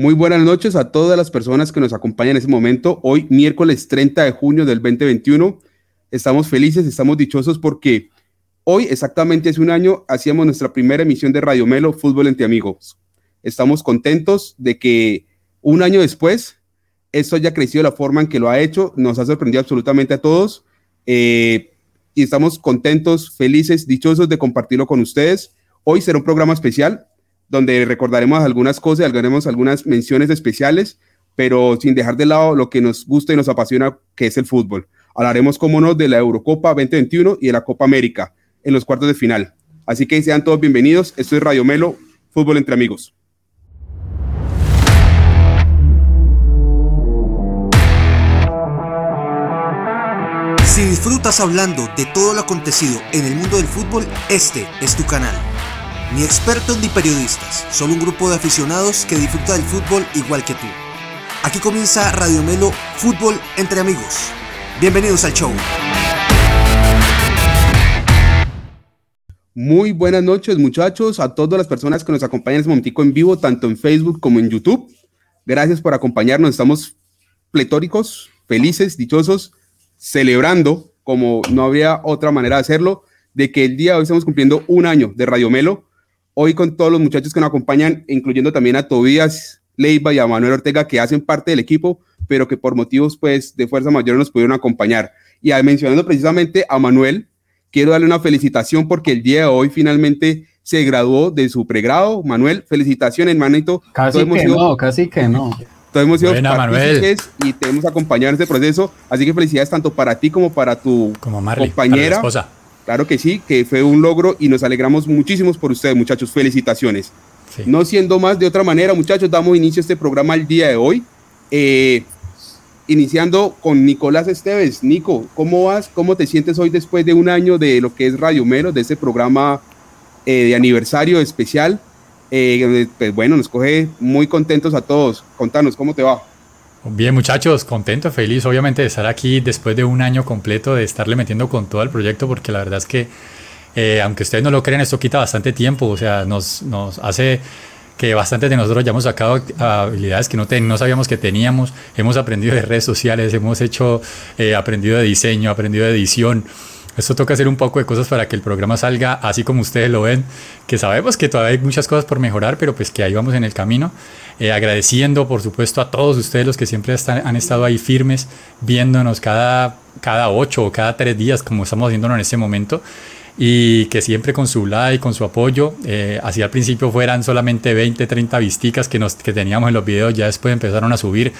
Muy buenas noches a todas las personas que nos acompañan en este momento. Hoy, miércoles 30 de junio del 2021, estamos felices, estamos dichosos porque hoy, exactamente hace un año, hacíamos nuestra primera emisión de Radio Melo, Fútbol entre Amigos. Estamos contentos de que un año después, esto haya crecido de la forma en que lo ha hecho. Nos ha sorprendido absolutamente a todos. Eh, y estamos contentos, felices, dichosos de compartirlo con ustedes. Hoy será un programa especial donde recordaremos algunas cosas, haremos algunas menciones especiales, pero sin dejar de lado lo que nos gusta y nos apasiona, que es el fútbol. Hablaremos, como no, de la Eurocopa 2021 y de la Copa América en los cuartos de final. Así que sean todos bienvenidos. Esto es Radio Melo, Fútbol entre Amigos. Si disfrutas hablando de todo lo acontecido en el mundo del fútbol, este es tu canal. Ni expertos ni periodistas, solo un grupo de aficionados que disfruta del fútbol igual que tú. Aquí comienza Radio Melo Fútbol entre amigos. Bienvenidos al show. Muy buenas noches muchachos, a todas las personas que nos acompañan en este momentico en vivo, tanto en Facebook como en YouTube. Gracias por acompañarnos, estamos pletóricos, felices, dichosos, celebrando, como no habría otra manera de hacerlo, de que el día de hoy estamos cumpliendo un año de Radio Melo hoy con todos los muchachos que nos acompañan, incluyendo también a Tobías Leiva y a Manuel Ortega, que hacen parte del equipo, pero que por motivos pues, de fuerza mayor nos pudieron acompañar. Y mencionando precisamente a Manuel, quiero darle una felicitación porque el día de hoy finalmente se graduó de su pregrado. Manuel, felicitaciones, hermanito. Casi que no, casi que no. Todos hemos sido Manuel. y te hemos acompañado en este proceso. Así que felicidades tanto para ti como para tu como compañera. esposa. Claro que sí, que fue un logro y nos alegramos muchísimos por ustedes, muchachos. Felicitaciones. No siendo más de otra manera, muchachos, damos inicio a este programa el día de hoy. Eh, iniciando con Nicolás Esteves. Nico, ¿cómo vas? ¿Cómo te sientes hoy después de un año de lo que es Radio Mero, de este programa eh, de aniversario especial? Eh, pues bueno, nos coge muy contentos a todos. Contanos, ¿cómo te va? Bien muchachos, contento, feliz obviamente de estar aquí después de un año completo de estarle metiendo con todo el proyecto porque la verdad es que eh, aunque ustedes no lo crean esto quita bastante tiempo, o sea, nos, hace que bastante de nosotros ya hemos sacado habilidades que no, no sabíamos que teníamos, hemos aprendido de redes sociales, hemos hecho, eh, aprendido de diseño, aprendido de edición, esto toca hacer un poco de cosas para que el programa salga así como ustedes lo ven, que sabemos que todavía hay muchas cosas por mejorar, pero pues que ahí vamos en el camino. Eh, agradeciendo, por supuesto, a todos ustedes los que siempre están, han estado ahí firmes, viéndonos cada, cada ocho o cada tres días, como estamos haciéndolo en este momento y que siempre con su like, con su apoyo, eh, así al principio fueran solamente 20, 30 visticas que, nos, que teníamos en los videos, ya después empezaron a subir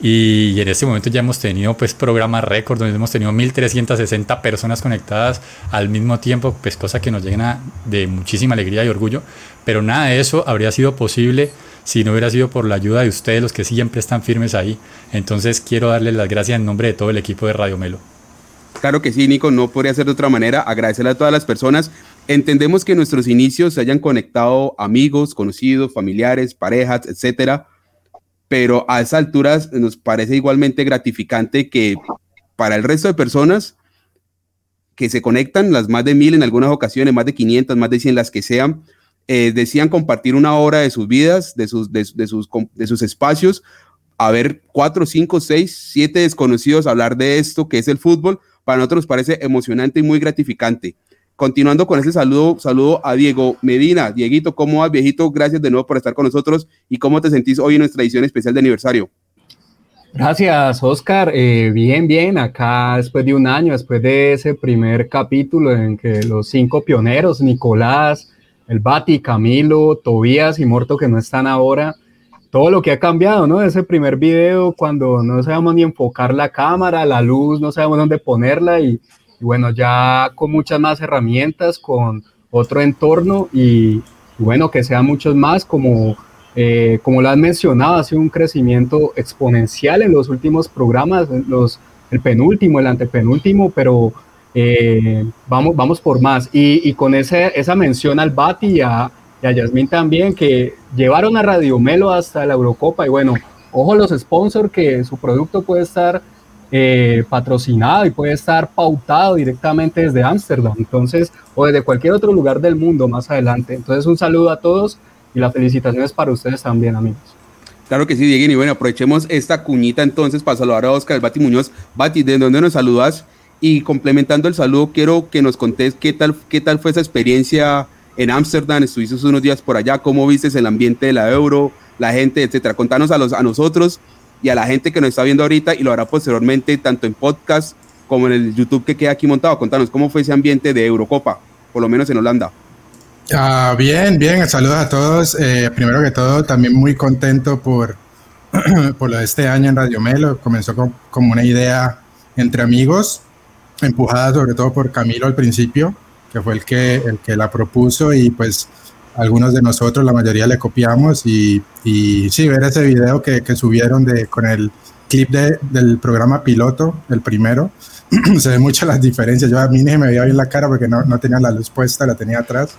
y, en este momento ya hemos tenido pues programas récord donde hemos tenido 1360 personas conectadas al mismo tiempo, pues cosa que nos llena de muchísima alegría y orgullo, pero nada de eso habría sido posible si no hubiera sido por la ayuda de ustedes, los que siempre están firmes ahí. Entonces quiero darles las gracias en nombre de todo el equipo de Radio Melo. Claro que sí, Nico, no podría ser de otra manera. Agradecerle a todas las personas. Entendemos que nuestros inicios se hayan conectado amigos, conocidos, familiares, parejas, etcétera pero a esas alturas nos parece igualmente gratificante que para el resto de personas que se conectan, las más de mil en algunas ocasiones, más de 500, más de 100, las que sean, eh, decían compartir una hora de sus vidas, de sus, de, sus, de sus espacios, a ver cuatro, cinco, seis, siete desconocidos hablar de esto que es el fútbol, para nosotros nos parece emocionante y muy gratificante. Continuando con ese saludo, saludo a Diego Medina. Dieguito, ¿cómo vas, viejito? Gracias de nuevo por estar con nosotros y cómo te sentís hoy en nuestra edición especial de aniversario. Gracias, Oscar. Eh, bien, bien, acá después de un año, después de ese primer capítulo en que los cinco pioneros, Nicolás, el Bati, Camilo, Tobías y Morto, que no están ahora, todo lo que ha cambiado, ¿no? Ese primer video cuando no sabemos ni enfocar la cámara, la luz, no sabemos dónde ponerla y y bueno, ya con muchas más herramientas, con otro entorno y, bueno, que sean muchos más, como, eh, como lo has mencionado, ha sido un crecimiento exponencial en los últimos programas, los, el penúltimo, el antepenúltimo, pero eh, vamos, vamos por más. Y, y con ese, esa mención al Bati y a, a Yasmín también, que llevaron a Radio Melo hasta la Eurocopa y bueno, ojo los sponsors que su producto puede estar eh, patrocinado y puede estar pautado directamente desde Ámsterdam, entonces, o desde cualquier otro lugar del mundo más adelante. Entonces, un saludo a todos y la felicitación es para ustedes también, amigos. Claro que sí, Diego. Y bueno, aprovechemos esta cuñita entonces para saludar a Oscar Bati Muñoz. Bati, ¿de dónde nos saludas? Y complementando el saludo, quiero que nos contés qué tal, qué tal fue esa experiencia en Ámsterdam. Estuviste unos días por allá, cómo viste el ambiente de la Euro, la gente, etcétera. Contanos a, los, a nosotros y a la gente que nos está viendo ahorita y lo hará posteriormente tanto en podcast como en el YouTube que queda aquí montado. Contanos cómo fue ese ambiente de Eurocopa, por lo menos en Holanda. Ah, bien, bien, saludos a todos. Eh, primero que todo, también muy contento por, por lo de este año en Radio Melo. Comenzó como una idea entre amigos, empujada sobre todo por Camilo al principio, que fue el que, el que la propuso y pues algunos de nosotros, la mayoría le copiamos y, y sí, ver ese video que, que subieron de, con el clip de, del programa piloto, el primero, se ven muchas las diferencias. Yo a mí ni me veía bien la cara porque no, no tenía la luz puesta, la tenía atrás.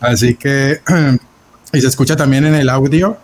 Así que, y se escucha también en el audio,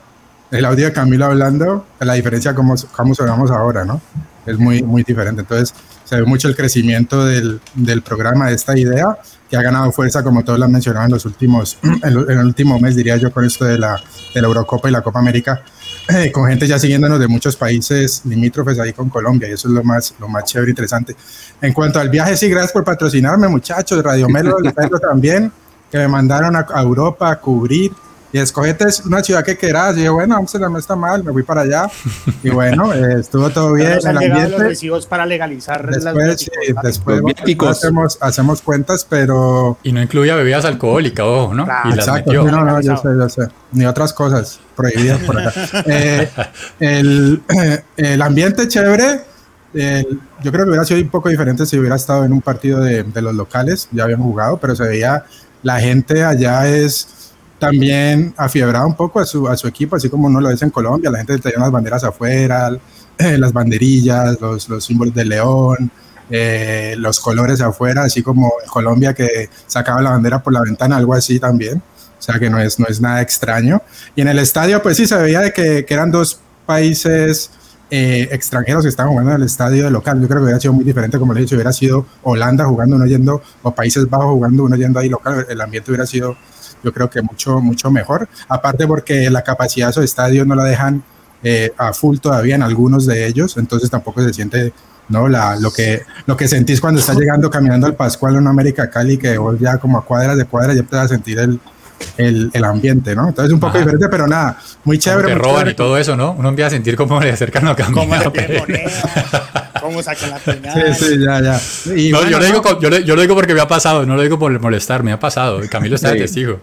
el audio de Camilo hablando, la diferencia como, como sonamos ahora, ¿no? Es muy, muy diferente. Entonces, se ve mucho el crecimiento del, del programa, de esta idea, que ha ganado fuerza, como todos lo han mencionado en los últimos, en, el último mes, diría yo, con esto de la, de la Eurocopa y la Copa América, eh, con gente ya siguiéndonos de muchos países limítrofes ahí con Colombia, y eso es lo más, lo más chévere e interesante. En cuanto al viaje, sí, gracias por patrocinarme, muchachos, Radio Melo, también que me mandaron a, Europa a cubrir. Y escogete es una ciudad que quieras. Y yo, bueno, Amsterdam está mal, me fui para allá. Y bueno, eh, estuvo todo bien. el ambiente. los recibos para legalizar después, sí, después hacemos, hacemos cuentas, pero. Y no incluía bebidas alcohólicas, ojo, ¿no? y Exacto, no, no, yo sé, yo sé. Ni otras cosas prohibidas por acá. eh, el, el ambiente chévere. yo creo que hubiera sido un poco diferente si hubiera estado en un partido de, de los locales, ya habían jugado, pero se veía la gente allá es también afiebrada un poco a su, a su equipo, así como uno lo dice en Colombia, la gente traía las banderas afuera, eh, las banderillas, los, los, símbolos de león, eh, los colores afuera, así como en Colombia que sacaba la bandera por la ventana, algo así también, o sea que no es, no es nada extraño. Y en el estadio, pues sí, se veía de que, que eran dos países eh, extranjeros que estaban jugando en el estadio de local. Yo creo que hubiera sido muy diferente, como le he dicho, hubiera sido Holanda jugando uno yendo, o Países Bajos jugando uno yendo ahí local. El ambiente hubiera sido, yo creo que mucho, mucho mejor. Aparte porque la capacidad de esos estadios no la dejan eh, a full todavía en algunos de ellos, entonces tampoco se siente ¿no? La, lo, que, lo que sentís cuando estás llegando caminando al Pascual en América Cali, que vos ya como a cuadras de cuadras ya te a sentir el, el, el, ambiente, ¿no? Entonces un poco diferente, pero nada, muy chévere. Te roban y todo eso, ¿no? Uno empieza a sentir cómo le acercan a caminar. Cómo sacan la peinada. Sí, sí, ya, ya. Y no, yo, lo digo, yo, yo, lo digo porque me ha pasado, no lo digo por molestar, me ha pasado. Camilo está de testigo.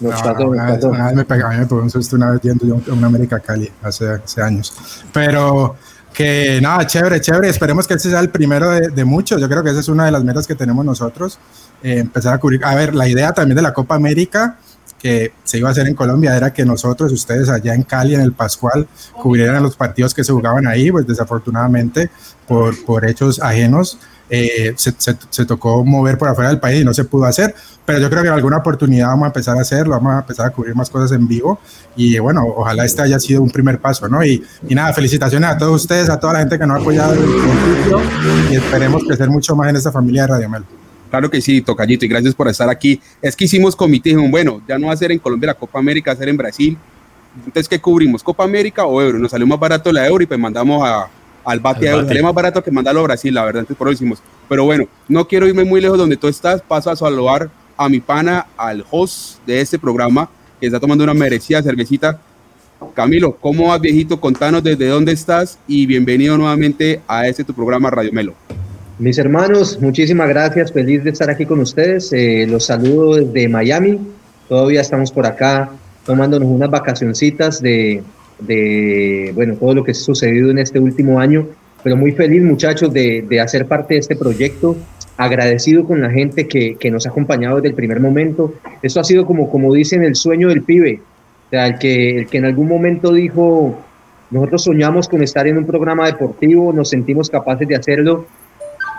No, no, una, vez, me pegó, me pegó un susto una vez yendo yo a una América Cali hace, hace años. Pero que nada, chévere, chévere. Esperemos que ese sea el primero de, de muchos. Yo creo que esa es una de las metas que tenemos nosotros. Eh, empezar a cubrir. A ver, la idea también de la Copa América que se iba a hacer en Colombia era que nosotros, ustedes allá en Cali, en el Pascual, cubrieran los partidos que se jugaban ahí, pues desafortunadamente por, por hechos ajenos. Eh, se, se, tocó mover por afuera del país y no se pudo hacer, pero yo creo que en alguna oportunidad vamos a empezar a hacerlo, vamos a empezar a cubrir más cosas en vivo y bueno, ojalá este haya sido un primer paso, ¿no? Y, y nada, felicitaciones a todos ustedes, a toda la gente que nos ha apoyado en el y esperemos crecer mucho más en esta familia de Radio Mel. Claro que sí, Tocayito, y gracias por estar aquí. Es que hicimos comité, dijeron, bueno, ya no va a ser en Colombia la Copa América, va a ser en Brasil. Entonces, ¿qué cubrimos? ¿Copa América o Euro? Nos salió más barato la Euro y pues mandamos a, al bate, al Salió más barato que mandarlo a Brasil, la verdad, entonces por eso hicimos. Pero bueno, no quiero irme muy lejos donde tú estás, paso a saludar a mi pana, al host de este programa, que está tomando una merecida cervecita. Camilo, ¿cómo vas, viejito? Contanos desde dónde estás y bienvenido nuevamente a este tu programa Radio Melo. Mis hermanos, muchísimas gracias, feliz de estar aquí con ustedes. Eh, los saludo desde Miami. Todavía estamos por acá tomándonos unas vacacioncitas de, de, bueno, todo lo que ha sucedido en este último año, pero muy feliz muchachos de, de hacer parte de este proyecto, agradecido con la gente que, que, nos ha acompañado desde el primer momento. Esto ha sido como, como dicen, el sueño del pibe, o sea, el que, el que en algún momento dijo, nosotros soñamos con estar en un programa deportivo, nos sentimos capaces de hacerlo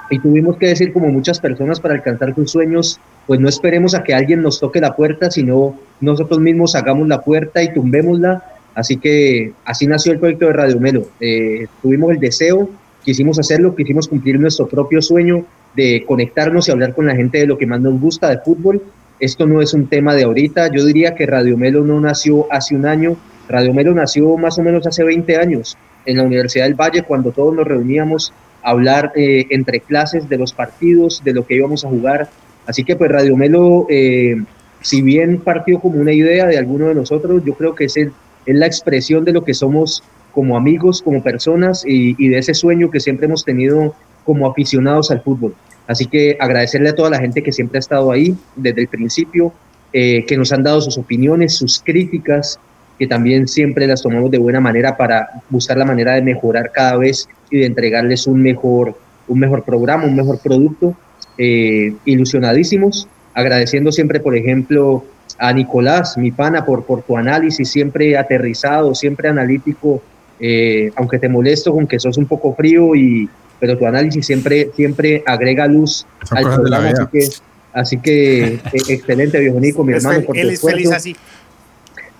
y tuvimos que decir como muchas personas para alcanzar tus sueños, pues no esperemos a que alguien nos toque la puerta, sino nosotros mismos hagamos la puerta y tumbémosla. Así que así nació el proyecto de Radio Melo. Eh, tuvimos el deseo, quisimos hacerlo, quisimos cumplir nuestro propio sueño de conectarnos y hablar con la gente de lo que más nos gusta de fútbol. Esto no es un tema de ahorita, yo diría que Radio Melo no nació hace un año, Radio Melo nació más o menos hace 20 años en la Universidad del Valle cuando todos nos reuníamos hablar eh, entre clases de los partidos, de lo que íbamos a jugar. Así que pues Radio Melo, eh, si bien partió como una idea de alguno de nosotros, yo creo que es, es la expresión de lo que somos como amigos, como personas y, y de ese sueño que siempre hemos tenido como aficionados al fútbol. Así que agradecerle a toda la gente que siempre ha estado ahí desde el principio, eh, que nos han dado sus opiniones, sus críticas, que también siempre las tomamos de buena manera para buscar la manera de mejorar cada vez y de entregarles un mejor, un mejor programa, un mejor producto. Eh, ilusionadísimos, agradeciendo siempre, por ejemplo, a Nicolás, mi pana, por, por tu análisis siempre aterrizado, siempre analítico, eh, aunque te molesto con que sos un poco frío y, pero tu análisis siempre, siempre agrega luz Son al programa, así que, así que eh, excelente, viejo Nico, mi Es hermano, por tu él es feliz esfuerzo. así.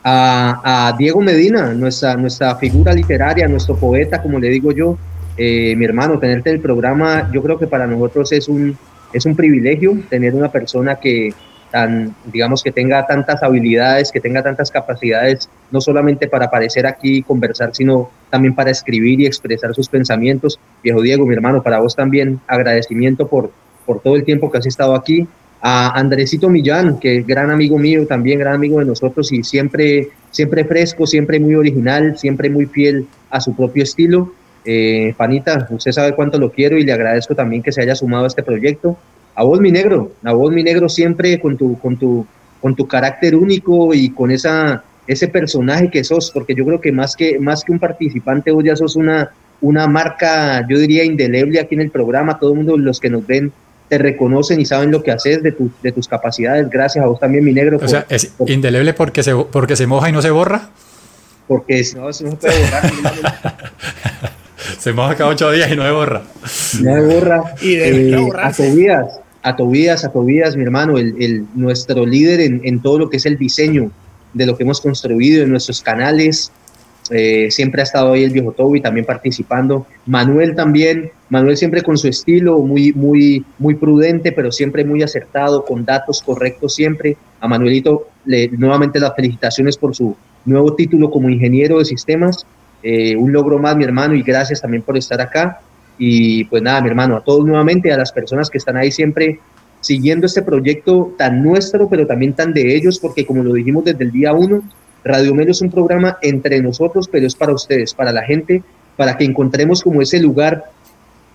A, a Diego Medina, nuestra, nuestra figura literaria, nuestro poeta, como le digo yo, eh, mi hermano, tenerte en el programa, yo creo que para nosotros es un, es un privilegio tener una persona que tan, digamos, que tenga tantas habilidades, que tenga tantas capacidades, no solamente para aparecer aquí y conversar, sino también para escribir y expresar sus pensamientos. Viejo Diego, mi hermano, para vos también agradecimiento por, por todo el tiempo que has estado aquí. A Andresito Millán, que es gran amigo mío, también gran amigo de nosotros y siempre, siempre fresco, siempre muy original, siempre muy fiel a su propio estilo. Eh, Panita, usted sabe cuánto lo quiero y le agradezco también que se haya sumado a este proyecto. A vos, mi negro, a vos, mi negro, siempre con tu, con tu, con tu carácter único y con esa, ese personaje que sos, porque yo creo que más que, más que un participante, vos ya sos una, una marca, yo diría, indeleble aquí en el programa. Todo el mundo, los que nos ven, te reconocen y saben lo que haces de, tu- de tus capacidades. Gracias a vos también, mi negro, O por- sea, es por- indeleble porque se, porque se moja y no se borra. porque si no, eso no se puede borrar. Se moja cada ocho días y no se borra. No me borra. Y debería Eh, a borrarse. Tobías, a Tobías, a Tobías, mi hermano, el, el- nuestro líder en, en todo lo que es el diseño de lo que hemos construido en nuestros canales. Eh, siempre ha estado ahí el viejo Toby también participando. Manuel también, Manuel siempre con su estilo, muy, muy, muy prudente, pero siempre muy acertado, con datos correctos siempre. A Manuelito, le, nuevamente las felicitaciones por su nuevo título como ingeniero de sistemas. Eh, un logro más, mi hermano, y gracias también por estar acá. Y pues nada, mi hermano, a todos nuevamente, a las personas que están ahí siempre siguiendo este proyecto tan nuestro, pero también tan de ellos, porque como lo dijimos desde el día uno, Radio Melo es un programa entre nosotros, pero es para ustedes, para la gente, para que encontremos como ese lugar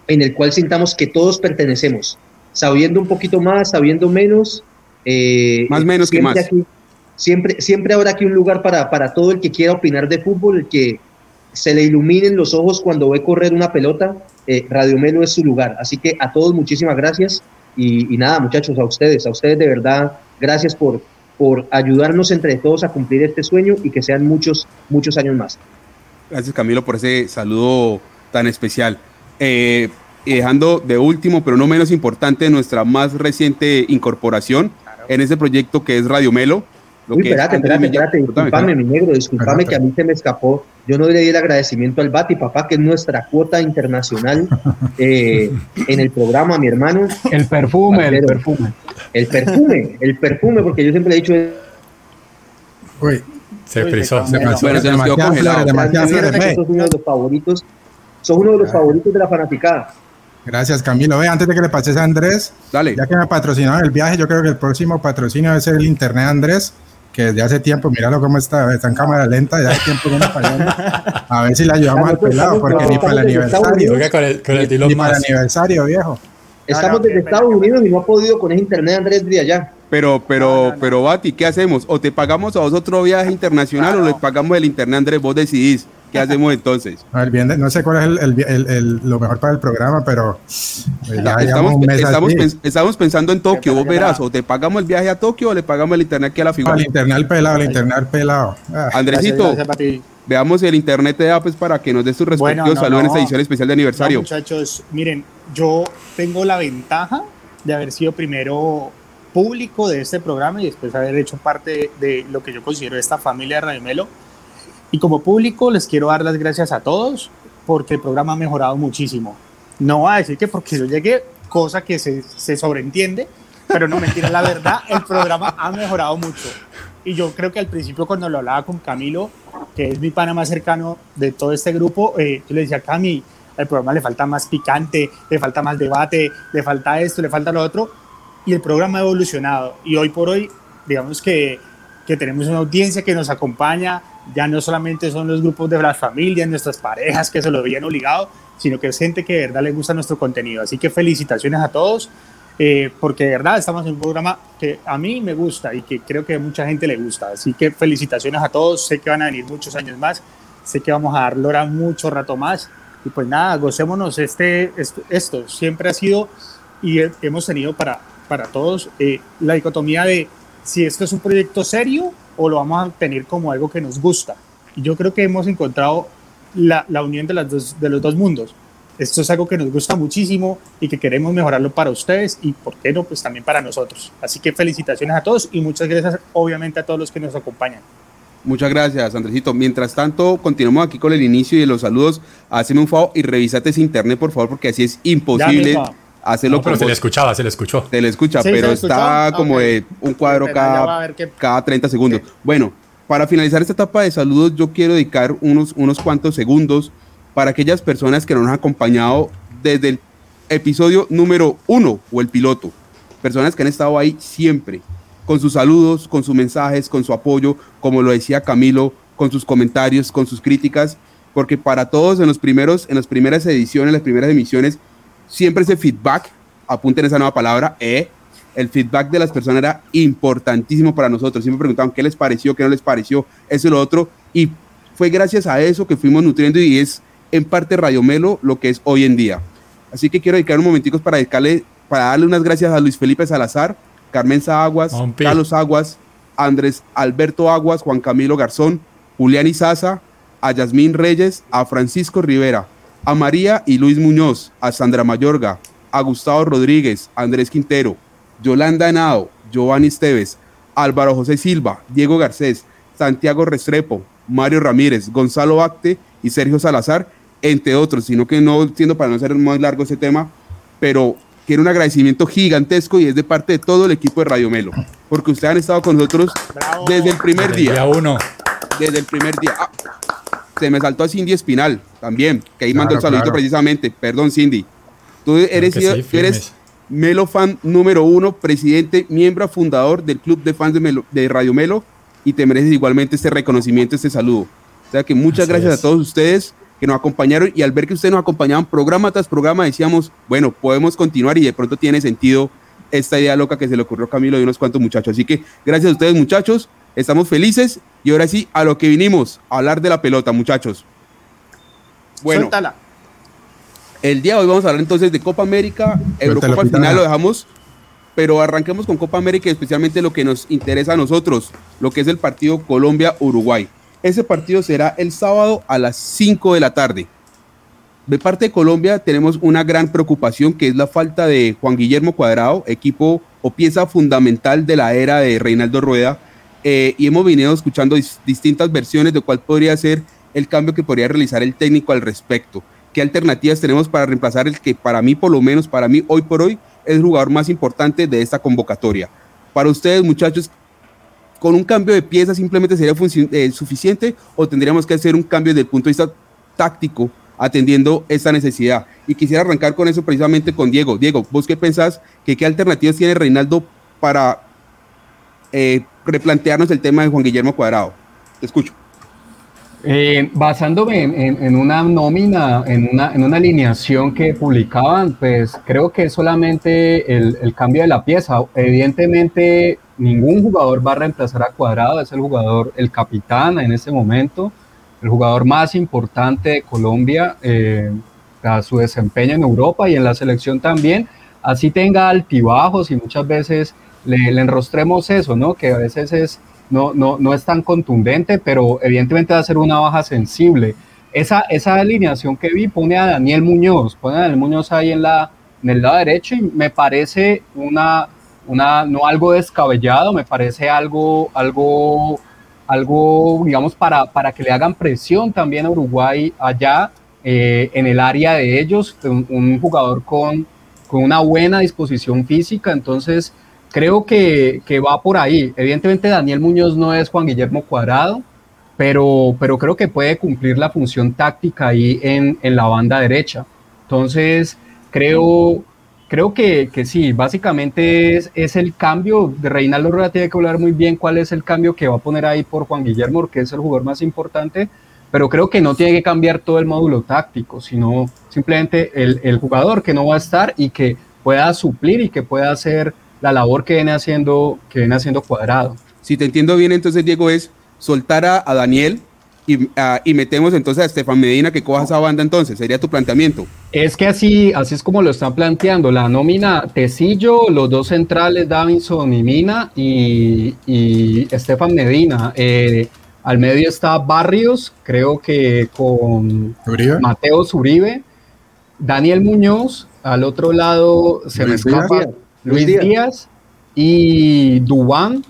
en el cual sintamos que todos pertenecemos, sabiendo un poquito más, sabiendo menos. eh, Más menos que más. aquí- siempre, siempre habrá aquí un lugar para, para todo el que quiera opinar de fútbol, el que se le iluminen los ojos cuando ve correr una pelota. eh, Radio Melo es su lugar. Así que a todos muchísimas gracias. Y, y nada, muchachos, a ustedes, a ustedes de verdad, gracias por, por ayudarnos entre todos a cumplir este sueño y que sean muchos, muchos años más. Gracias Camilo por ese saludo tan especial. Eh, y dejando de último, pero no menos importante, nuestra más reciente incorporación en ese proyecto que es Radio Melo. Lo Uy, que es espérate, Andrés espérate, espérate, Discúlpame, discúlpame, mi negro, discúlpame Espérate. que a mí se me escapó. Yo no le di el agradecimiento al Bati, papá, que es nuestra cuota internacional eh, en el programa, mi hermano. El perfume, el perfume. El perfume, el perfume, porque yo siempre he dicho, Uy, Se Uy, frisó. se pasó, Bueno, se nos quedó congelado. que sos uno de los favoritos, sos uno de los favoritos de la fanaticada. Gracias, Camilo. Ve, antes de que le pases a Andrés, Dale. ya que me patrocinaron el viaje, yo creo que el próximo patrocinio debe ser el internet Andrés, que desde hace tiempo, míralo cómo está, está en cámara lenta, ya hace tiempo que no fallando. A ver si le ayudamos al pelado, porque ni para el aniversario, Oiga, con el, con el Dylan ni para el aniversario, viejo. Estamos desde Estados Unidos y no ha podido con ese internet Andrés de allá. Pero, pero, No, no, no. pero, Bati, ¿qué hacemos? ¿O te pagamos a vos otro viaje internacional Claro. o le pagamos el internet, Andrés? Vos decidís. ¿Qué hacemos entonces? No, el bien de- no sé cuál es el, el- el- el- lo mejor para el programa, pero eh, Estamos, un mes estamos, pens- estamos pensando en Tokio, vos verás, o te pagamos el viaje a Tokio o le pagamos el internet aquí a la figura. el internet al pelado, el internet al pelado. Ah, Andresito, Gracias, gracias, veamos el internet de Apes para que nos des tu Bueno, respectivo no, saludo en no. esta edición especial de aniversario. No, muchachos, miren, yo tengo la ventaja de haber sido primero público de este programa y después haber hecho parte de lo que yo considero esta familia de Radio Melo. Y como público les quiero dar las gracias a todos porque el programa ha mejorado muchísimo. No voy a decir que porque yo llegué, cosa que se, se sobreentiende, pero no mentira, la verdad, el programa ha mejorado mucho. y yo creo que al principio cuando lo hablaba con Camilo, que es mi pana más cercano de todo este grupo, eh, yo le decía, Cami, el programa le falta más picante, le falta más debate, le falta esto, le falta lo otro, y el programa ha evolucionado. Y hoy por hoy, digamos que, que tenemos una audiencia que nos acompaña, ya no solamente son los grupos de las familias, nuestras parejas que se lo habían obligado, sino que es gente que de verdad le gusta nuestro contenido. Así que felicitaciones a todos, eh, porque de verdad estamos en un programa que a mí me gusta y que creo que a mucha gente le gusta. Así que felicitaciones a todos, sé que van a venir muchos años más, sé que vamos a dar lora mucho rato más. Y pues nada, gocémonos este, esto, Siempre ha sido y hemos tenido para, para todos eh, la dicotomía de si esto es un proyecto serio o lo vamos a tener como algo que nos gusta. Y yo creo que hemos encontrado la, la unión de, las dos, de los dos mundos. Esto es algo que nos gusta muchísimo y que queremos mejorarlo para ustedes y, ¿por qué no? Pues también para nosotros. Así que felicitaciones a todos y muchas gracias, obviamente, a todos los que nos acompañan. Muchas gracias, Andresito. Mientras tanto, continuamos aquí con el inicio y los saludos. Haceme un favor y revísate ese internet, por favor, porque así es imposible hacerlo. pero se le escuchaba, se le escuchó. Se le escucha, pero está como de un cuadro cada, cada 30 segundos. Bueno, para finalizar esta etapa de saludos, yo quiero dedicar unos, unos cuantos segundos para aquellas personas que nos han acompañado desde el episodio número uno o el piloto. Personas que han estado ahí siempre, con sus saludos, con sus mensajes, con su apoyo, como lo decía Camilo, con sus comentarios, con sus críticas, porque para todos en los primeros, en las primeras ediciones, las primeras emisiones, siempre ese feedback, apunten esa nueva palabra, eh, el feedback de las personas era importantísimo para nosotros. Siempre preguntaban qué les pareció, qué no les pareció, eso y lo otro. Y fue gracias a eso que fuimos nutriendo y es en parte Radio Melo lo que es hoy en día. Así que quiero dedicar un momentico para, dedicarle, para darle unas gracias a Luis Felipe Salazar, Carmen Aguas, Carlos Aguas, Andrés Alberto Aguas, Juan Camilo Garzón, Julián Izaza, a Yasmín Reyes, a Francisco Rivera, a María y Luis Muñoz, a Sandra Mayorga, a Gustavo Rodríguez, Andrés Quintero, Yolanda Henao, Giovanni Esteves, Álvaro José Silva, Diego Garcés, Santiago Restrepo, Mario Ramírez, Gonzalo Acte y Sergio Salazar, entre otros, sino que no entiendo para no hacer más largo ese tema, pero quiero un agradecimiento gigantesco y es de parte de todo el equipo de Radio Melo, porque ustedes han estado con nosotros desde el primer día. Día uno. Desde el primer día. Ah, se me saltó a Cindy Espinal también, que ahí mandó el saludito precisamente. Perdón, Cindy. Tú eres, eres Melo fan número uno, presidente, miembro fundador del club de fans de, de Radio Melo y te mereces igualmente este reconocimiento, este saludo. O sea que muchas gracias a todos ustedes que nos acompañaron y al ver que ustedes nos acompañaban programa tras programa decíamos, bueno, podemos continuar y de pronto tiene sentido esta idea loca que se le ocurrió a Camilo y unos cuantos muchachos. Así que gracias a ustedes muchachos, estamos felices y ahora sí, a lo que vinimos, a hablar de la pelota muchachos. Bueno, el día de hoy vamos a hablar entonces de Copa América, Eurocopa al final lo dejamos, pero arranquemos con Copa América y especialmente lo que nos interesa a nosotros, lo que es el partido Colombia-Uruguay. Ese partido será el sábado a las 5 de la tarde. De parte de Colombia tenemos una gran preocupación que es la falta de Juan Guillermo Cuadrado, equipo o pieza fundamental de la era de Reinaldo Rueda. Eh, y hemos venido escuchando distintas versiones de cuál podría ser el cambio que podría realizar el técnico al respecto qué alternativas tenemos para reemplazar el que para mí, por lo menos para mí, hoy por hoy, es el jugador más importante de esta convocatoria. Para ustedes, muchachos, ¿con un cambio de pieza simplemente sería eh, suficiente o tendríamos que hacer un cambio desde el punto de vista táctico atendiendo esta necesidad? Y quisiera arrancar con eso precisamente con Diego. Diego, ¿vos qué pensás? Que ¿Qué alternativas tiene Reinaldo para eh, replantearnos el tema de Juan Guillermo Cuadrado? Te escucho. Eh, basándome en, una nómina, en una, alineación que publicaban, pues creo que solamente el, cambio de la pieza. Evidentemente, ningún jugador va a reemplazar a Cuadrado, es el jugador, el capitán en este momento, el jugador más importante de Colombia eh, a su desempeño en Europa y en la selección también. Así tenga altibajos y muchas veces le, le enrostremos eso, ¿no? Que a veces es no, no, no es tan contundente, pero evidentemente va a ser una baja sensible. Esa, esa alineación que vi pone a Daniel Muñoz, pone a Daniel Muñoz ahí en, la, en el lado derecho y me parece una, una, no algo descabellado, me parece algo, algo, algo digamos, para, para que le hagan presión también a Uruguay allá eh, en el área de ellos, un, un jugador con, con una buena disposición física, entonces creo que, que, va por ahí. Evidentemente Daniel Muñoz no es Juan Guillermo Cuadrado, pero, pero creo que puede cumplir la función táctica ahí en, en la banda derecha. Entonces, creo, creo que, que sí, básicamente es, es, el cambio. Reinaldo Rueda tiene que hablar muy bien cuál es el cambio que va a poner ahí por Juan Guillermo, que es el jugador más importante, pero creo que no tiene que cambiar todo el módulo táctico, sino simplemente el, el jugador que no va a estar y que pueda suplir y que pueda hacer la labor que viene haciendo, que viene haciendo Cuadrado. Si te entiendo bien, entonces Diego es soltar a, a Daniel y, a, y, metemos entonces a Estefan Medina que coja esa banda entonces, sería tu planteamiento. Es que así, así es como lo están planteando, la nómina Tecillo, los dos centrales, Davinson y Mina y, y Estefan Medina. Eh, al medio está Barrios, creo que con Uribe. Mateo Zuribe, Daniel Muñoz, al otro lado se Luis me escapa Díaz. Luis Díaz. Díaz y Dubán,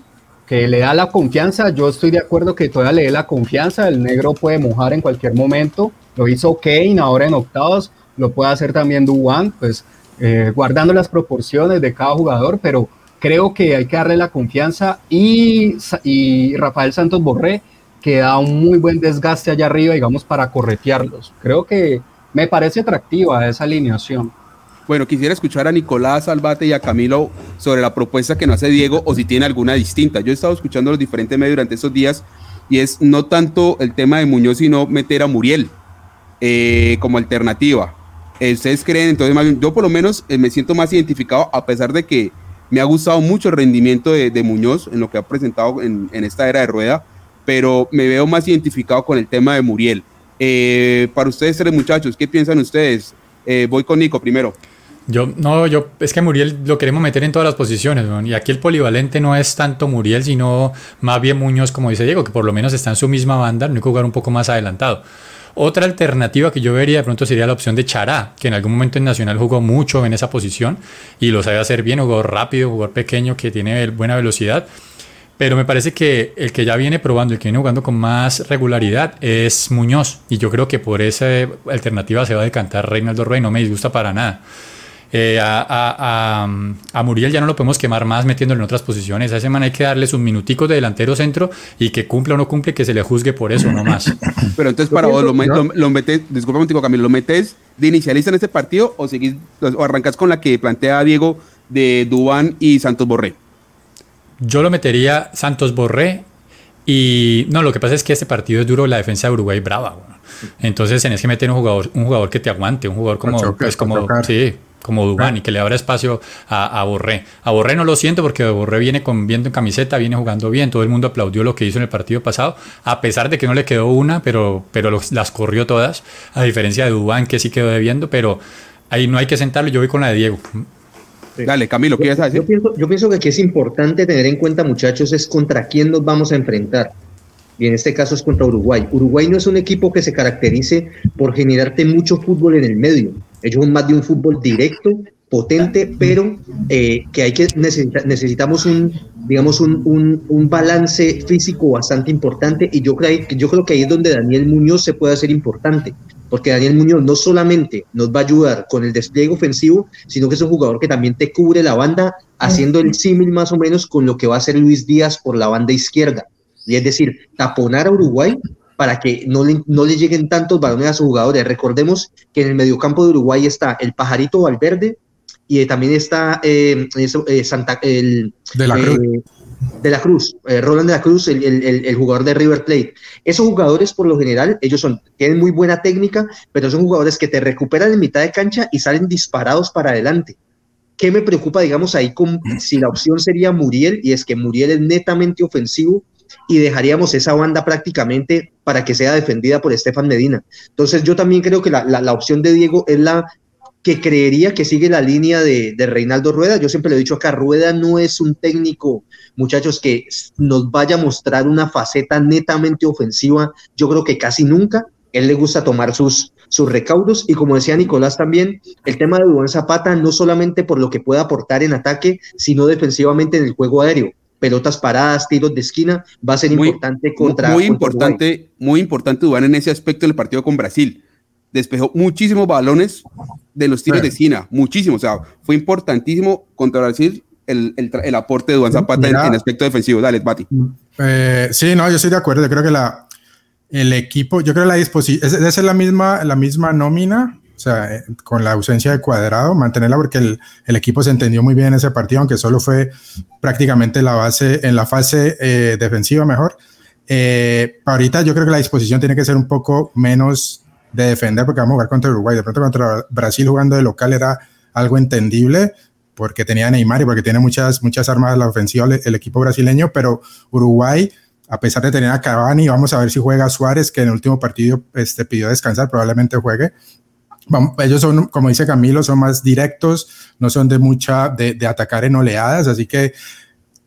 que le da la confianza. Yo estoy de acuerdo que todavía le dé la confianza. El negro puede mojar en cualquier momento. Lo hizo Kane ahora en octavos. Lo puede hacer también Dubán, pues eh, guardando las proporciones de cada jugador, pero creo que hay que darle la confianza. Y, y Rafael Santos Borré, que da un muy buen desgaste allá arriba, digamos, para corretearlos. Creo que me parece atractiva esa alineación. Bueno, quisiera escuchar a Nicolás Albate y a Camilo sobre la propuesta que nos hace Diego o si tiene alguna distinta. Yo he estado escuchando los diferentes medios durante estos días y es no tanto el tema de Muñoz, sino meter a Muriel eh, como alternativa. Eh, ¿Ustedes creen? Entonces, más bien, yo por lo menos eh, me siento más identificado a pesar de que me ha gustado mucho el rendimiento de, de Muñoz en lo que ha presentado en, en, esta era de rueda, pero me veo más identificado con el tema de Muriel. Eh, para ustedes tres muchachos, ¿qué piensan ustedes? voy con Nico primero. Yo, no, yo, es que Muriel lo queremos meter en todas las posiciones, y aquí el polivalente no es tanto Muriel, sino más bien Muñoz, como dice Diego, que por lo menos está en su misma banda, no hay que jugar un poco más adelantado. Otra alternativa que yo vería de pronto sería la opción de Chará, que en algún momento en Nacional jugó mucho en esa posición y lo sabe hacer bien, jugó rápido, jugó pequeño, que tiene buena velocidad. Pero me parece que el que ya viene probando, el que viene jugando con más regularidad es Muñoz. Y yo creo que por esa alternativa se va a decantar Reinaldo Rey, no me disgusta para nada. Eh, a, a, a, a, Muriel ya no lo podemos quemar más metiéndolo en otras posiciones. A ese man hay que darle sus minuticos de delantero centro y que cumpla o no cumple, que se le juzgue por eso, no más. Pero entonces, para vos, lo, lo, lo metes, disculpa contigo, Camilo, ¿lo metes de inicialista en este partido o, seguís, o arrancas con la que plantea Diego de Dubán y Santos Borré? Yo lo metería Santos Borré y no, lo que pasa es que este partido es duro, la defensa de Uruguay brava. Bueno. Entonces tenés que meter un jugador, un jugador que te aguante, un jugador como, choque, pues, como, sí, como Dubán y que le abra espacio a, a, Borré. A Borré no lo siento porque Borré viene con viento en camiseta, viene jugando bien, todo el mundo aplaudió lo que hizo en el partido pasado, a pesar de que no le quedó una, pero, pero los, las corrió todas, a diferencia de Dubán que sí quedó debiendo, pero ahí no hay que sentarlo, yo voy con la de Diego. Sí. Dale, Camilo, ¿qué ibas a decir? Yo pienso, yo pienso que aquí es importante tener en cuenta, muchachos, es contra quién nos vamos a enfrentar. Y en este caso es contra Uruguay. Uruguay no es un equipo que se caracterice por generarte mucho fútbol en el medio. Ellos son más de un fútbol directo, potente, pero eh, que hay que necesita, necesitamos un, digamos, un, un, un, balance físico bastante importante. Y yo creo, yo creo que ahí es donde Daniel Muñoz se puede hacer importante porque Daniel Muñoz no solamente nos va a ayudar con el despliegue ofensivo, sino que es un jugador que también te cubre la banda, haciendo el símil más o menos con lo que va a hacer Luis Díaz por la banda izquierda. Y es decir, taponar a Uruguay para que no le, no le lleguen tantos balones a sus jugadores. Recordemos que en el mediocampo de Uruguay está el pajarito Valverde y también está eh, eh, Santa, el, de la Cruz. Eh, de la Cruz, eh, Roland de la Cruz, el, el, el, jugador de River Plate. Esos jugadores, por lo general, ellos son, tienen muy buena técnica, pero son jugadores que te recuperan en mitad de cancha y salen disparados para adelante. ¿Qué me preocupa, digamos, ahí con, si la opción sería Muriel? Y es que Muriel es netamente ofensivo y dejaríamos esa banda prácticamente para que sea defendida por Estefan Medina. Entonces yo también creo que la, la, opción de Diego es la que creería que sigue la línea de, de, Reinaldo Rueda. Yo siempre le he dicho acá, Rueda no es un técnico, muchachos, que nos vaya a mostrar una faceta netamente ofensiva. Yo creo que casi nunca. Él le gusta tomar sus, sus recaudos y como decía Nicolás también, el tema de Dubán Zapata no solamente por lo que puede aportar en ataque, sino defensivamente en el juego aéreo pelotas paradas, tiros de esquina, va a ser muy, importante contra. Muy contra importante, Uruguay. muy importante Dubán en ese aspecto del partido con Brasil. Despejó muchísimos balones de los tiros sí. de esquina, muchísimo. O sea, fue importantísimo contra Brasil el, el, aporte de Duan Zapata en, aspecto defensivo. Dale, Bati. Eh, sí, no, yo estoy de acuerdo. Yo creo que la, el equipo, yo creo que la disposición, esa es la misma, la misma nómina, o sea, eh, con la ausencia de cuadrado, mantenerla porque el, el, equipo se entendió muy bien en ese partido, aunque solo fue prácticamente la base, en la fase eh, defensiva mejor. ahorita yo creo que la disposición tiene que ser un poco menos de defender porque vamos a jugar contra Uruguay. De pronto contra Brasil jugando de local era algo entendible porque tenía Neymar y porque tiene muchas, muchas armas la ofensiva el, equipo brasileño, pero Uruguay, a pesar de tener a Cavani, vamos a ver si juega Suárez, que en el último partido este, pidió descansar, probablemente juegue. Ellos son, como dice Camilo, son más directos, no son de mucha, de, de atacar en oleadas, así que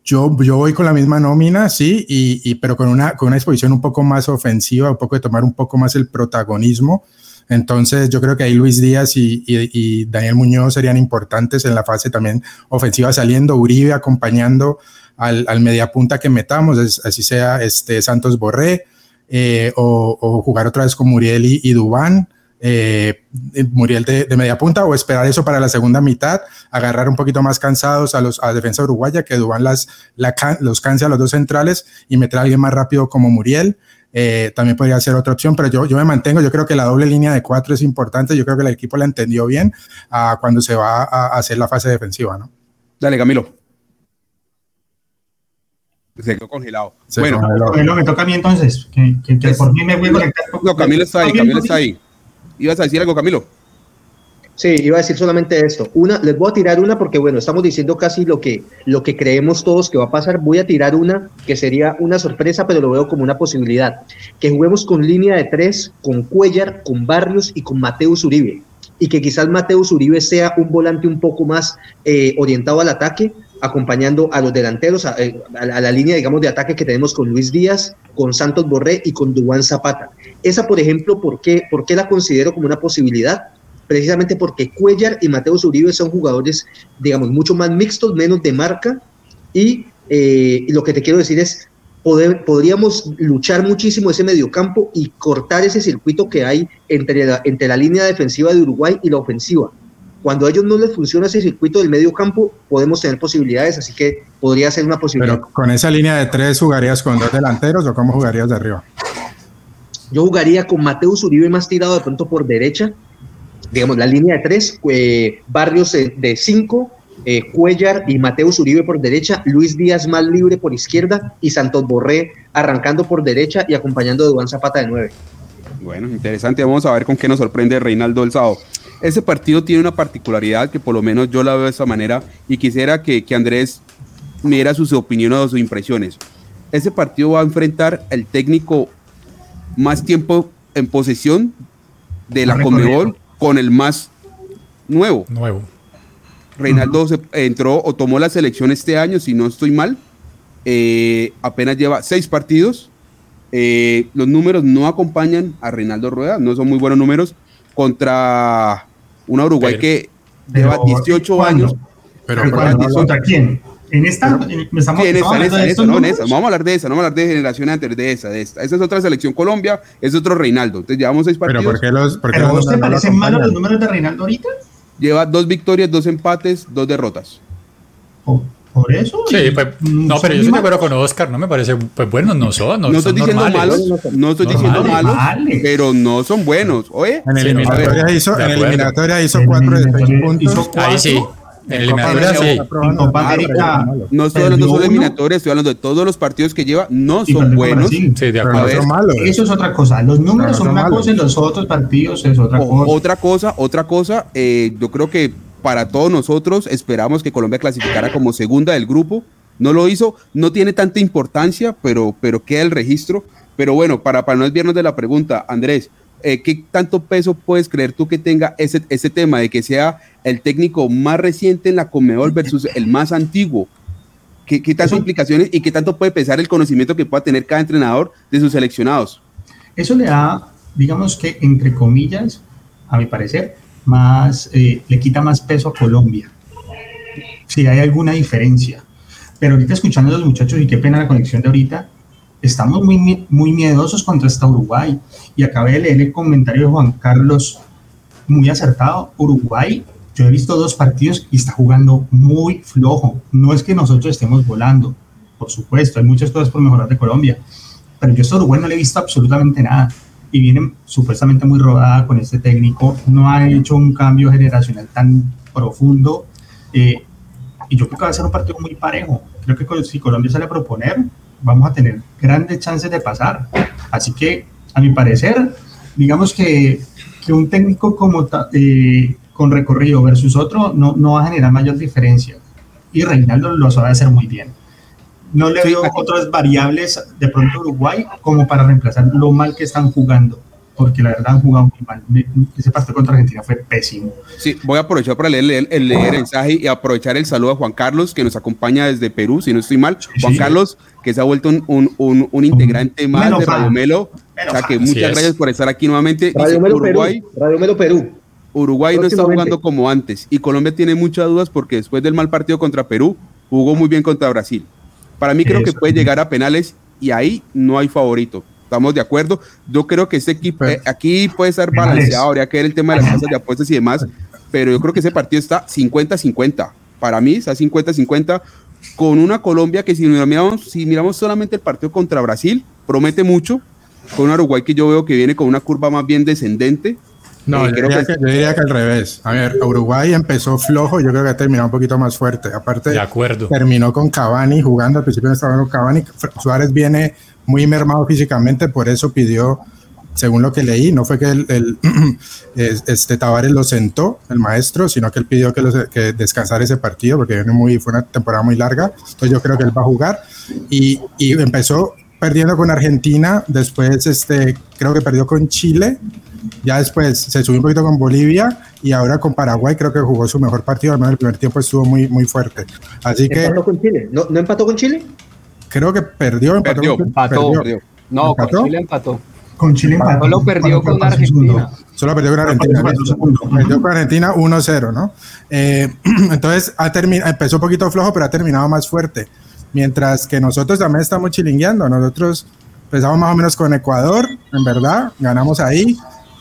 yo, yo voy con la misma nómina, sí, y, y, pero con una, con una exposición un poco más ofensiva, un poco de tomar un poco más el protagonismo. Entonces, yo creo que ahí Luis Díaz y, y, Daniel Muñoz serían importantes en la fase también ofensiva saliendo, Uribe acompañando al, al mediapunta que metamos, así sea este Santos Borré, eh, o, o, jugar otra vez con Muriel y, y Dubán eh, Muriel de, media punta o esperar eso para la segunda mitad, agarrar un poquito más cansados a, los, a la defensa uruguaya, que Dubán las, los canse a los dos centrales y meter a alguien más rápido como Muriel. Eh, también podría ser otra opción, pero yo, yo me mantengo, yo creo que la doble línea de cuatro es importante, yo creo que el equipo la entendió bien uh, cuando se va a, hacer la fase defensiva, ¿no? Dale, Camilo. Se quedó congelado. bueno, Camilo, me toca a mí entonces, que, que, por mí me voy a conectar. No, Camilo está ahí, Camilo está ahí. ¿Ibas a decir algo, Camilo? Sí, iba a decir solamente esto. Una, les voy a tirar una porque, bueno, estamos diciendo casi lo que, lo que creemos todos que va a pasar. Voy a tirar una que sería una sorpresa, pero lo veo como una posibilidad. Que juguemos con línea de tres, con Cuellar, con Barrios y con Mateus Uribe. Y que quizás Mateus Uribe sea un volante un poco más eh, orientado al ataque, acompañando a los delanteros, eh, a, la línea, digamos, de ataque que tenemos con Luis Díaz, con Santos Borré y con Dubán Zapata. Esa, por ejemplo, ¿por qué, ¿por qué la considero como una posibilidad? Precisamente porque Cuellar y Mateo Uribe son jugadores, digamos, mucho más mixtos, menos de marca, y, eh, lo que te quiero decir es, poder, podríamos luchar muchísimo ese mediocampo y cortar ese circuito que hay entre entre la línea defensiva de Uruguay y la ofensiva cuando a ellos no les funciona ese circuito del medio campo, podemos tener posibilidades, así que podría ser una posibilidad. Pero con esa línea de tres, ¿jugarías con dos delanteros o cómo jugarías de arriba? Yo jugaría con Mateus Uribe más tirado de pronto por derecha, digamos, la línea de tres, eh, Barrios de cinco, eh, Cuellar y Mateus Uribe por derecha, Luis Díaz más libre por izquierda y Santos Borré arrancando por derecha y acompañando a Duan Zapata de nueve. Bueno, interesante. Vamos a ver con qué nos sorprende Reinaldo el sábado. Ese partido tiene una particularidad que por lo menos yo la veo de esta manera y quisiera que, Andrés me diera sus opiniones o sus impresiones. Ese partido va a enfrentar el técnico más tiempo en posesión de la Comebol con el más nuevo. Nuevo. Reinaldo entró o tomó la selección este año, si no estoy mal. Eh, apenas lleva seis partidos. Eh, los números no acompañan a Reinaldo Rueda, no son muy buenos números contra una Uruguay que lleva 18 años. Pero, ¿contra quién? En esta, en, estamos, en esa, en esa, no, en esa. Vamos a hablar de esa, no vamos a hablar de generaciones anteriores, de esa, de esta. Esa es otra selección Colombia, es otro Reinaldo. Entonces llevamos seis partidos. Pero ¿por qué los, por qué ¿Pero los te parecen malos los números de Reinaldo ahorita? Lleva dos victorias, dos empates, dos derrotas. Oh. Por eso. Sí, pues, no, pero yo estoy de acuerdo con Oscar, no me parece, pues bueno, no son. No, no estoy diciendo malos, no estoy diciendo malos, pero no son buenos. Oye, en eliminatoria hizo, en eliminatoria hizo cuatro de seis puntos. Ahí sí. En eliminatoria sí. No estoy hablando de eliminatoria, estoy hablando de todos los partidos que lleva, no son buenos. Sí, de acuerdo. Eso es otra cosa. Los números son una cosa y los otros partidos es otra cosa. Otra cosa, otra cosa, eh, yo creo que para todos nosotros. Esperamos que Colombia clasificara como segunda del grupo. No lo hizo, no tiene tanta importancia, pero, pero queda el registro. Pero bueno, para, para no desviarnos de la pregunta, Andrés, eh, ¿qué tanto peso puedes creer tú que tenga ese, ese tema de que sea el técnico más reciente en la Comedor versus el más antiguo? ¿Qué, qué tantas implicaciones y qué tanto puede pesar el conocimiento que pueda tener cada entrenador de sus seleccionados? Eso le da, digamos que, entre comillas, a mi parecer, más, eh, le quita más peso a Colombia. Si hay alguna diferencia. Pero ahorita escuchando a los muchachos, y qué pena la conexión de ahorita, estamos muy, muy miedosos contra esta Uruguay. Y acabé de leer el comentario de Juan Carlos, muy acertado. Uruguay yo he visto dos partidos y está jugando muy flojo. No es que nosotros estemos volando, por supuesto, hay muchas cosas por mejorar de Colombia, pero yo a Uruguay no le he visto absolutamente nada. Y viene supuestamente muy rodada con este técnico, no ha hecho un cambio generacional tan profundo. Eh, y yo creo que va a ser un partido muy parejo. Creo que si Colombia sale a proponer, vamos a tener grandes chances de pasar. Así que, a mi parecer, digamos que, que un técnico como eh, con recorrido versus otro no, no va a generar mayor diferencia. Y Reinaldo lo sabe hacer muy bien. No le veo otras variables de pronto Uruguay como para reemplazar lo mal que están jugando porque la verdad han jugado muy mal. Ese partido contra Argentina fue pésimo. Sí, voy a aprovechar para leer el, leer el mensaje y aprovechar el saludo a Juan Carlos, que nos acompaña desde Perú, si no estoy mal. Juan Carlos, que se ha vuelto un, un, un, integrante más de Radio Melo. O sea que muchas gracias por estar aquí nuevamente. Radio Melo Uruguay, Perú. Radio Melo Perú. Uruguay no está jugando como antes y Colombia tiene muchas dudas porque después del mal partido contra Perú jugó muy bien contra Brasil. Para mí creo que puede llegar a penales y ahí no hay favorito estamos de acuerdo. Yo creo que este equipo eh, aquí puede estar balanceado, habría que ver el tema de las casas de apuestas y demás, pero yo creo que ese partido está 50-50. Para mí está 50-50 con una Colombia que si miramos, si miramos solamente el partido contra Brasil, promete mucho, con un Uruguay que yo veo que viene con una curva más bien descendente. No, eh, yo, diría que, yo, diría que, al revés. A ver, Uruguay empezó flojo, yo creo que ha terminado un poquito más fuerte. Aparte, de acuerdo. terminó con Cavani jugando, al principio estaba con Cavani. Suárez viene muy mermado físicamente, por eso pidió, según lo que leí, no fue que el, este Tavares lo sentó, el maestro, sino que él pidió que, los, que descansara ese partido porque viene muy, fue una temporada muy larga, entonces yo creo que él va a jugar y, y empezó perdiendo con Argentina, después este, creo que perdió con Chile, ya después se subió un poquito con Bolivia y ahora con Paraguay creo que jugó su mejor partido, al menos el primer tiempo estuvo muy, muy fuerte. Así que... Con Chile? ¿No, ¿No empató con Chile? creo que perdió, empató. Perdió, perdió. No, con Chile empató. Con Chile empató. Solo perdió con Argentina. Solo perdió con Argentina. Perdió con Argentina 1-0, ¿no? Eh, entonces ha empezó un poquito flojo, pero ha terminado más fuerte. Mientras que nosotros también estamos chilingueando. Nosotros empezamos más o menos con Ecuador, en verdad, ganamos ahí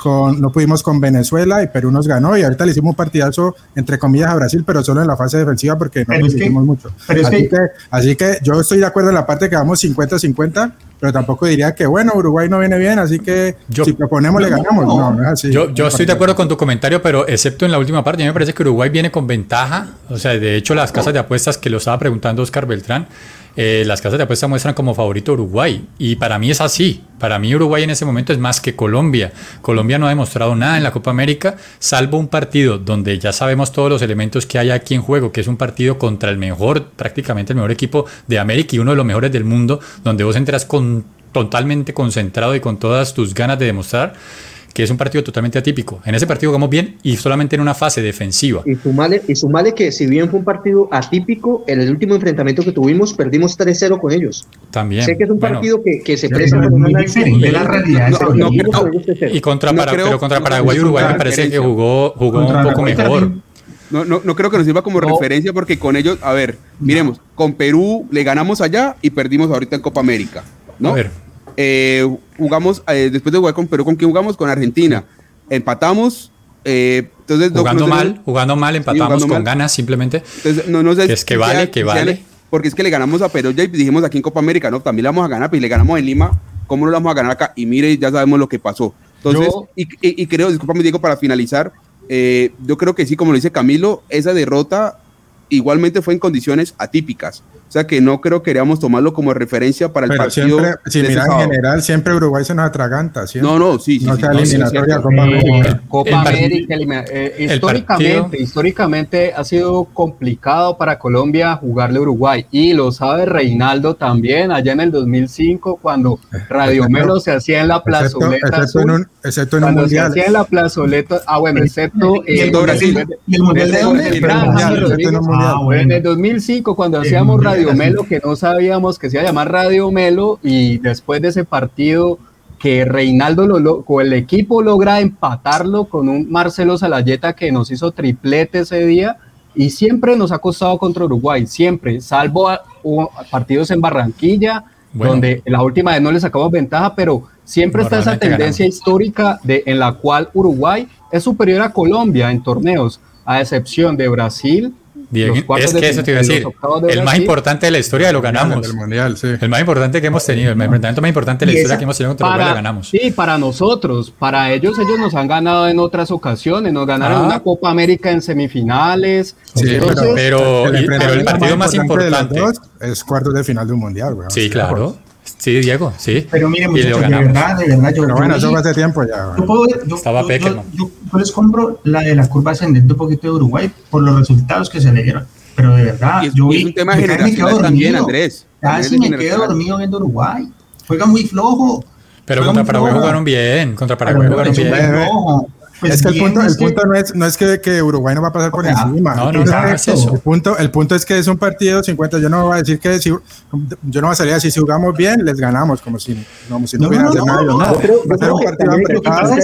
no pudimos con Venezuela y Perú nos ganó y ahorita le hicimos un partidazo entre comillas a Brasil, pero solo en la fase defensiva porque no nos hicimos mucho. Así que, así que yo estoy de acuerdo en la parte que vamos 50-50, pero tampoco diría que bueno, Uruguay no viene bien, así que si proponemos le ganamos. No, no es así. Yo, yo estoy de acuerdo con tu comentario, pero excepto en la última parte, a mí me parece que Uruguay viene con ventaja. O sea, de hecho, las casas de apuestas que lo estaba preguntando Oscar Beltrán, eh, las casas de apuestas muestran como favorito Uruguay. Y para mí es así. Para mí Uruguay en ese momento es más que Colombia. Colombia no ha demostrado nada en la Copa América, salvo un partido donde ya sabemos todos los elementos que hay aquí en juego, que es un partido contra el mejor, prácticamente el mejor equipo de América y uno de los mejores del mundo, donde vos entras con, totalmente concentrado y con todas tus ganas de demostrar que es un partido totalmente atípico. En ese partido jugamos bien y solamente en una fase defensiva. Y sumale, y sumale que si bien fue un partido atípico, en el último enfrentamiento que tuvimos perdimos 3-0 con ellos. También. Sé que es un partido que, que, se presta para una diferente la realidad. No, y contra, para, pero contra Paraguay y Uruguay me parece que jugó, jugó un poco mejor. No, no, no creo que nos sirva como referencia porque con ellos, a ver, miremos, con Perú le ganamos allá y perdimos ahorita en Copa América. ¿no? A ver, eh, jugamos, eh, después de jugar con Perú, ¿con quién jugamos? Con Argentina. Empatamos. Eh, entonces, jugando mal, jugando mal, empatamos con ganas simplemente. Entonces, no, no sé es que vale, que vale. porque es que le ganamos a Perú ya y dijimos aquí en Copa América, no, también le vamos a ganar, pero le ganamos en Lima, ¿cómo no le vamos a ganar acá? Y mire, ya sabemos lo que pasó. Entonces, y, y, creo, discúlpame Diego, para finalizar, yo creo que sí, como lo dice Camilo, esa derrota igualmente fue en condiciones atípicas. O sea que no creo que queríamos tomarlo como referencia para el partido. Siempre, si mira en general, siempre Uruguay se nos atraganta. No, no, sí, sí. No sí, eliminatoria, Copa América. Copa América, eh, históricamente, históricamente ha sido complicado para Colombia jugarle a Uruguay. Y lo sabe Reinaldo también, allá en el 2005, cuando Radio Melo se hacía en la plazoleta. Excepto, azul, en un, excepto en un mundial. Se hacía en la plazoleta. Ah, bueno, excepto. Y el, Brasil. Y el mundial de En el 2005, cuando hacíamos Radio Melo, que no sabíamos que se iba a llamar Radio Melo, y después de ese partido que Reinaldo lo, o el equipo logra empatarlo con un Marcelo Salayeta que nos hizo triplete ese día, y siempre nos ha costado contra Uruguay, siempre, salvo partidos en Barranquilla, donde la última vez no le sacamos ventaja, pero siempre está esa tendencia histórica de, en la cual Uruguay es superior a Colombia en torneos a excepción de Brasil, es que eso te iba a decir. El más importante de la historia lo ganamos. El, mundial, sí. el más importante que hemos tenido, el enfrentamiento más importante de la historia que hemos tenido contra Uruguay lo ganamos. Sí, para nosotros. Para ellos, ellos nos han ganado en otras ocasiones. Nos ganaron ah. una Copa América en semifinales. Sí, pero, el, partido más importante es cuartos de final de un mundial. Sí, claro. Sí, Diego, sí. Pero miren, muchachos, de verdad, de verdad, yo. Pero bueno, eso hace tiempo ya. Yo, puedo, yo, Estaba yo, yo, les compro la de la curva ascendente un poquito de Uruguay por los resultados que se le dieron. Pero de verdad, yo vi. Es un tema generacional también, Andrés. Casi me quedo dormido viendo Uruguay. Juega muy flojo. Pero contra Paraguay jugaron bien. Contra Paraguay jugaron bien. Pues es que el punto, el punto no es, no es que, que, Uruguay no va a pasar por encima. No, no, no, es eso. El punto, el punto es que es un partido 50. Yo no voy a decir que si, yo no voy a salir así. Si jugamos bien, les ganamos, como si, como si no, hubiera nada. No, va a ser un partido apretado.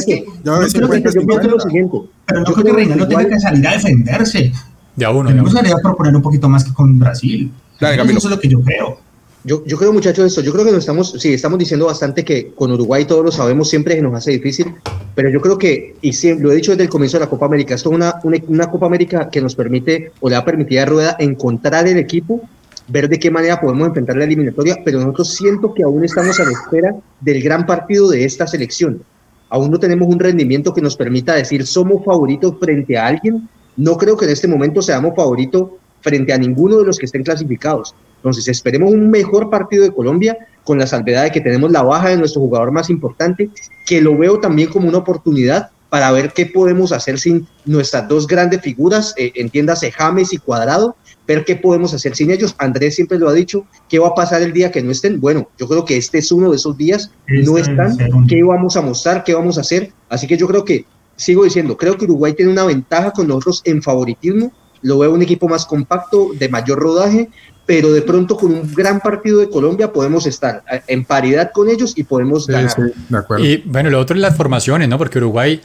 Yo, yo pienso lo siguiente. Pero yo creo que Reina no tiene que salir a defenderse. De a uno. Tenemos que proponer un poquito más que con Brasil. Eso es lo que yo creo. Yo, creo, muchachos, esto. Yo creo que nos estamos, sí, estamos diciendo bastante que con Uruguay todos lo sabemos, siempre se nos hace difícil, pero yo creo que, y siempre, lo he dicho desde el comienzo de la Copa América, esto es una, una, Copa América que nos permite, o le ha permitido a Rueda, encontrar el equipo, ver de qué manera podemos enfrentar la eliminatoria, pero nosotros siento que aún estamos a la espera del gran partido de esta selección. Aún no tenemos un rendimiento que nos permita decir somos favoritos frente a alguien. No creo que en este momento seamos favoritos frente a ninguno de los que estén clasificados. Entonces, esperemos un mejor partido de Colombia con la salvedad de que tenemos la baja de nuestro jugador más importante, que lo veo también como una oportunidad para ver qué podemos hacer sin nuestras dos grandes figuras, eh, entiéndase James y Cuadrado, ver qué podemos hacer sin ellos. Andrés siempre lo ha dicho, ¿qué va a pasar el día que no estén? Bueno, yo creo que este es uno de esos días, no están, ¿qué vamos a mostrar? ¿Qué vamos a hacer? Así que yo creo que, sigo diciendo, creo que Uruguay tiene una ventaja con nosotros en favoritismo, lo veo un equipo más compacto, de mayor rodaje, pero de pronto con un gran partido de Colombia podemos estar en paridad con ellos y podemos ganar. y bueno, lo otro es las formaciones, ¿no? Porque Uruguay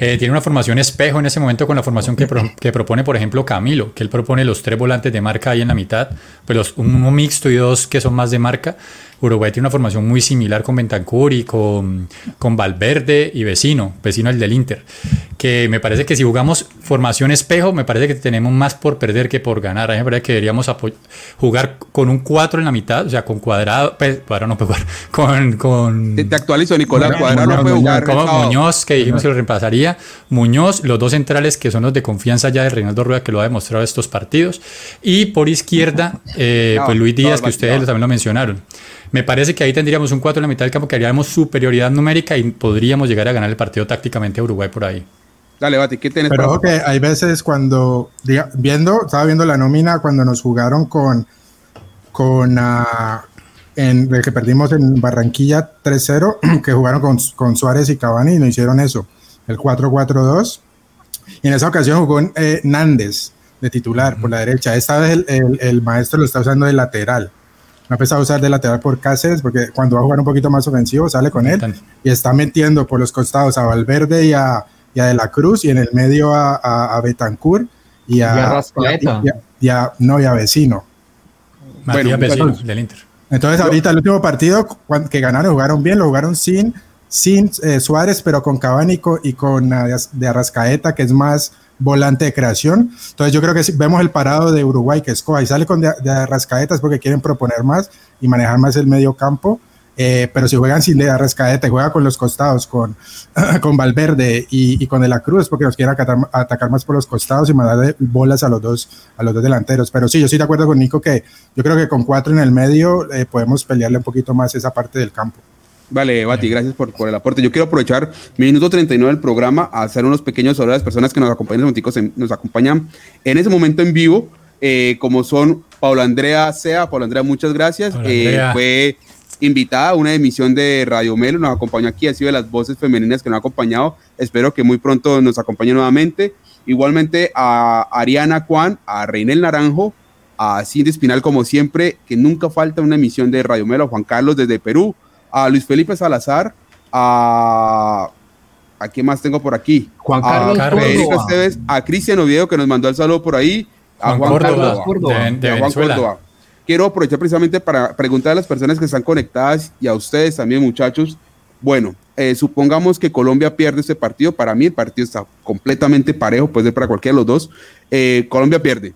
eh, tiene una formación espejo en ese momento con la formación que, que, propone, por ejemplo, Camilo, que él propone los tres volantes de marca ahí en la mitad, pues los, uno mixto y dos que son más de marca. Uruguay tiene una formación muy similar con Bentancur y con, con Valverde y Vecino, Vecino el del Inter. Que me parece que si jugamos formación espejo, me parece que tenemos más por perder que por ganar. A mí me parece que deberíamos jugar con un 4 en la mitad, o sea, con cuadrado, pues, cuadrado no puede jugar, con... con te, actualizo, Nicolás, cuadrado no puede jugar. Como Muñoz, que dijimos que lo reemplazaría. Muñoz, los dos centrales que son los de confianza ya de Reinaldo Rueda, que lo ha demostrado estos partidos. Y por izquierda, eh, pues Luis Díaz, que ustedes también lo mencionaron. Me parece que ahí tendríamos un 4 en la mitad del campo que haríamos superioridad numérica y podríamos llegar a ganar el partido tácticamente a Uruguay por ahí. Dale, Bati, ¿qué tienes Pero que hay veces cuando, viendo, estaba viendo la nómina cuando nos jugaron con, con uh, en el que perdimos en Barranquilla 3-0, que jugaron con, con, Suárez y Cavani y no hicieron eso, el 4-4-2. Y en esa ocasión jugó eh, Nández de titular por la derecha. Esta vez el, el, el, maestro lo está usando de lateral ha empezado a usar de lateral por Cáceres, porque cuando va a jugar un poquito más ofensivo sale con él y está metiendo por los costados a Valverde y a, De la Cruz y en el medio a, a, Betancourt y a, y a, no, y a Vecino. Bueno, Vecino del Inter. Entonces ahorita el último partido que ganaron, jugaron bien, lo jugaron sin, sin eh, Suárez, pero con Cavani y con, uh, de Arrascaeta, que es más volante de creación. Entonces yo creo que si vemos el parado de Uruguay que escoja y sale con de, de rascaetas porque quieren proponer más y manejar más el medio campo. Eh, pero si juegan sin de rascaeta juega con los costados, con, con Valverde y, y, con De la Cruz, porque nos quieren atacar, más por los costados y mandar bolas a los, dos, a los dos delanteros. Pero sí, yo estoy de acuerdo con Nico que yo creo que con cuatro en el medio eh, podemos pelearle un poquito más esa parte del campo. Vale, Bati, gracias por, por, el aporte. Yo quiero aprovechar mi minuto 39 del programa a hacer unos pequeños saludos a las personas que nos acompañan, nos acompañan en ese momento en vivo, eh, como son Paula Andrea Sea. Paula Andrea, muchas gracias. Eh, fue invitada a una emisión de Radio Melo, nos acompañó aquí, ha sido de las voces femeninas que nos ha acompañado. Espero que muy pronto nos acompañe nuevamente. Igualmente a Ariana Juan, a Reinel Naranjo, a Cindy Espinal, como siempre, que nunca falta una emisión de Radio Melo, Juan Carlos desde Perú a Luis Felipe Salazar, a... ¿A quién más tengo por aquí? Juan Carlos a Federico Esteves, a Cristian Oviedo que nos mandó el saludo por ahí, a Juan, Córdoba, de, Juan Córdoba. Quiero aprovechar precisamente para preguntar a las personas que están conectadas y a ustedes también, muchachos. Bueno, eh, supongamos que Colombia pierde este partido, para mí el partido está completamente parejo, puede ser para cualquiera de los dos, eh, Colombia pierde.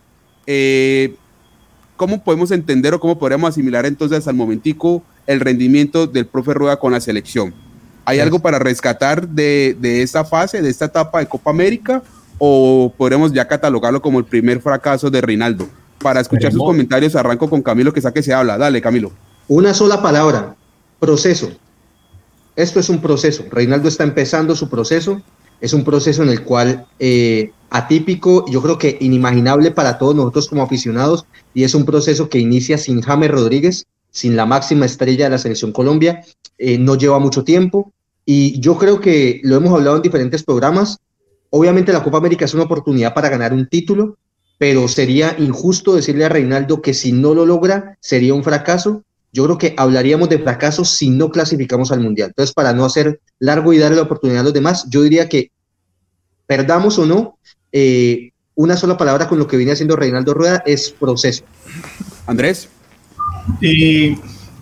Eh, ¿Cómo podemos entender o cómo podríamos asimilar entonces al momentico el rendimiento del profe Rueda con la selección? ¿Hay algo para rescatar de, de esta fase, de esta etapa de Copa América? ¿O podremos ya catalogarlo como el primer fracaso de Reinaldo? Para escuchar sus comentarios, arranco con Camilo, que saque se habla. Dale, Camilo. Una sola palabra, proceso. Esto es un proceso. Reinaldo está empezando su proceso. Es un proceso en el cual eh, atípico, yo creo que inimaginable para todos nosotros como aficionados, y es un proceso que inicia sin James Rodríguez, sin la máxima estrella de la selección Colombia, eh, no lleva mucho tiempo, y yo creo que lo hemos hablado en diferentes programas, obviamente la Copa América es una oportunidad para ganar un título, pero sería injusto decirle a Reinaldo que si no lo logra sería un fracaso, yo creo que hablaríamos de fracaso si no clasificamos al Mundial. Entonces, para no hacer largo y darle la oportunidad a los demás, yo diría que perdamos o no, eh, una sola palabra con lo que viene haciendo Reinaldo Rueda es proceso. Andrés. Eh,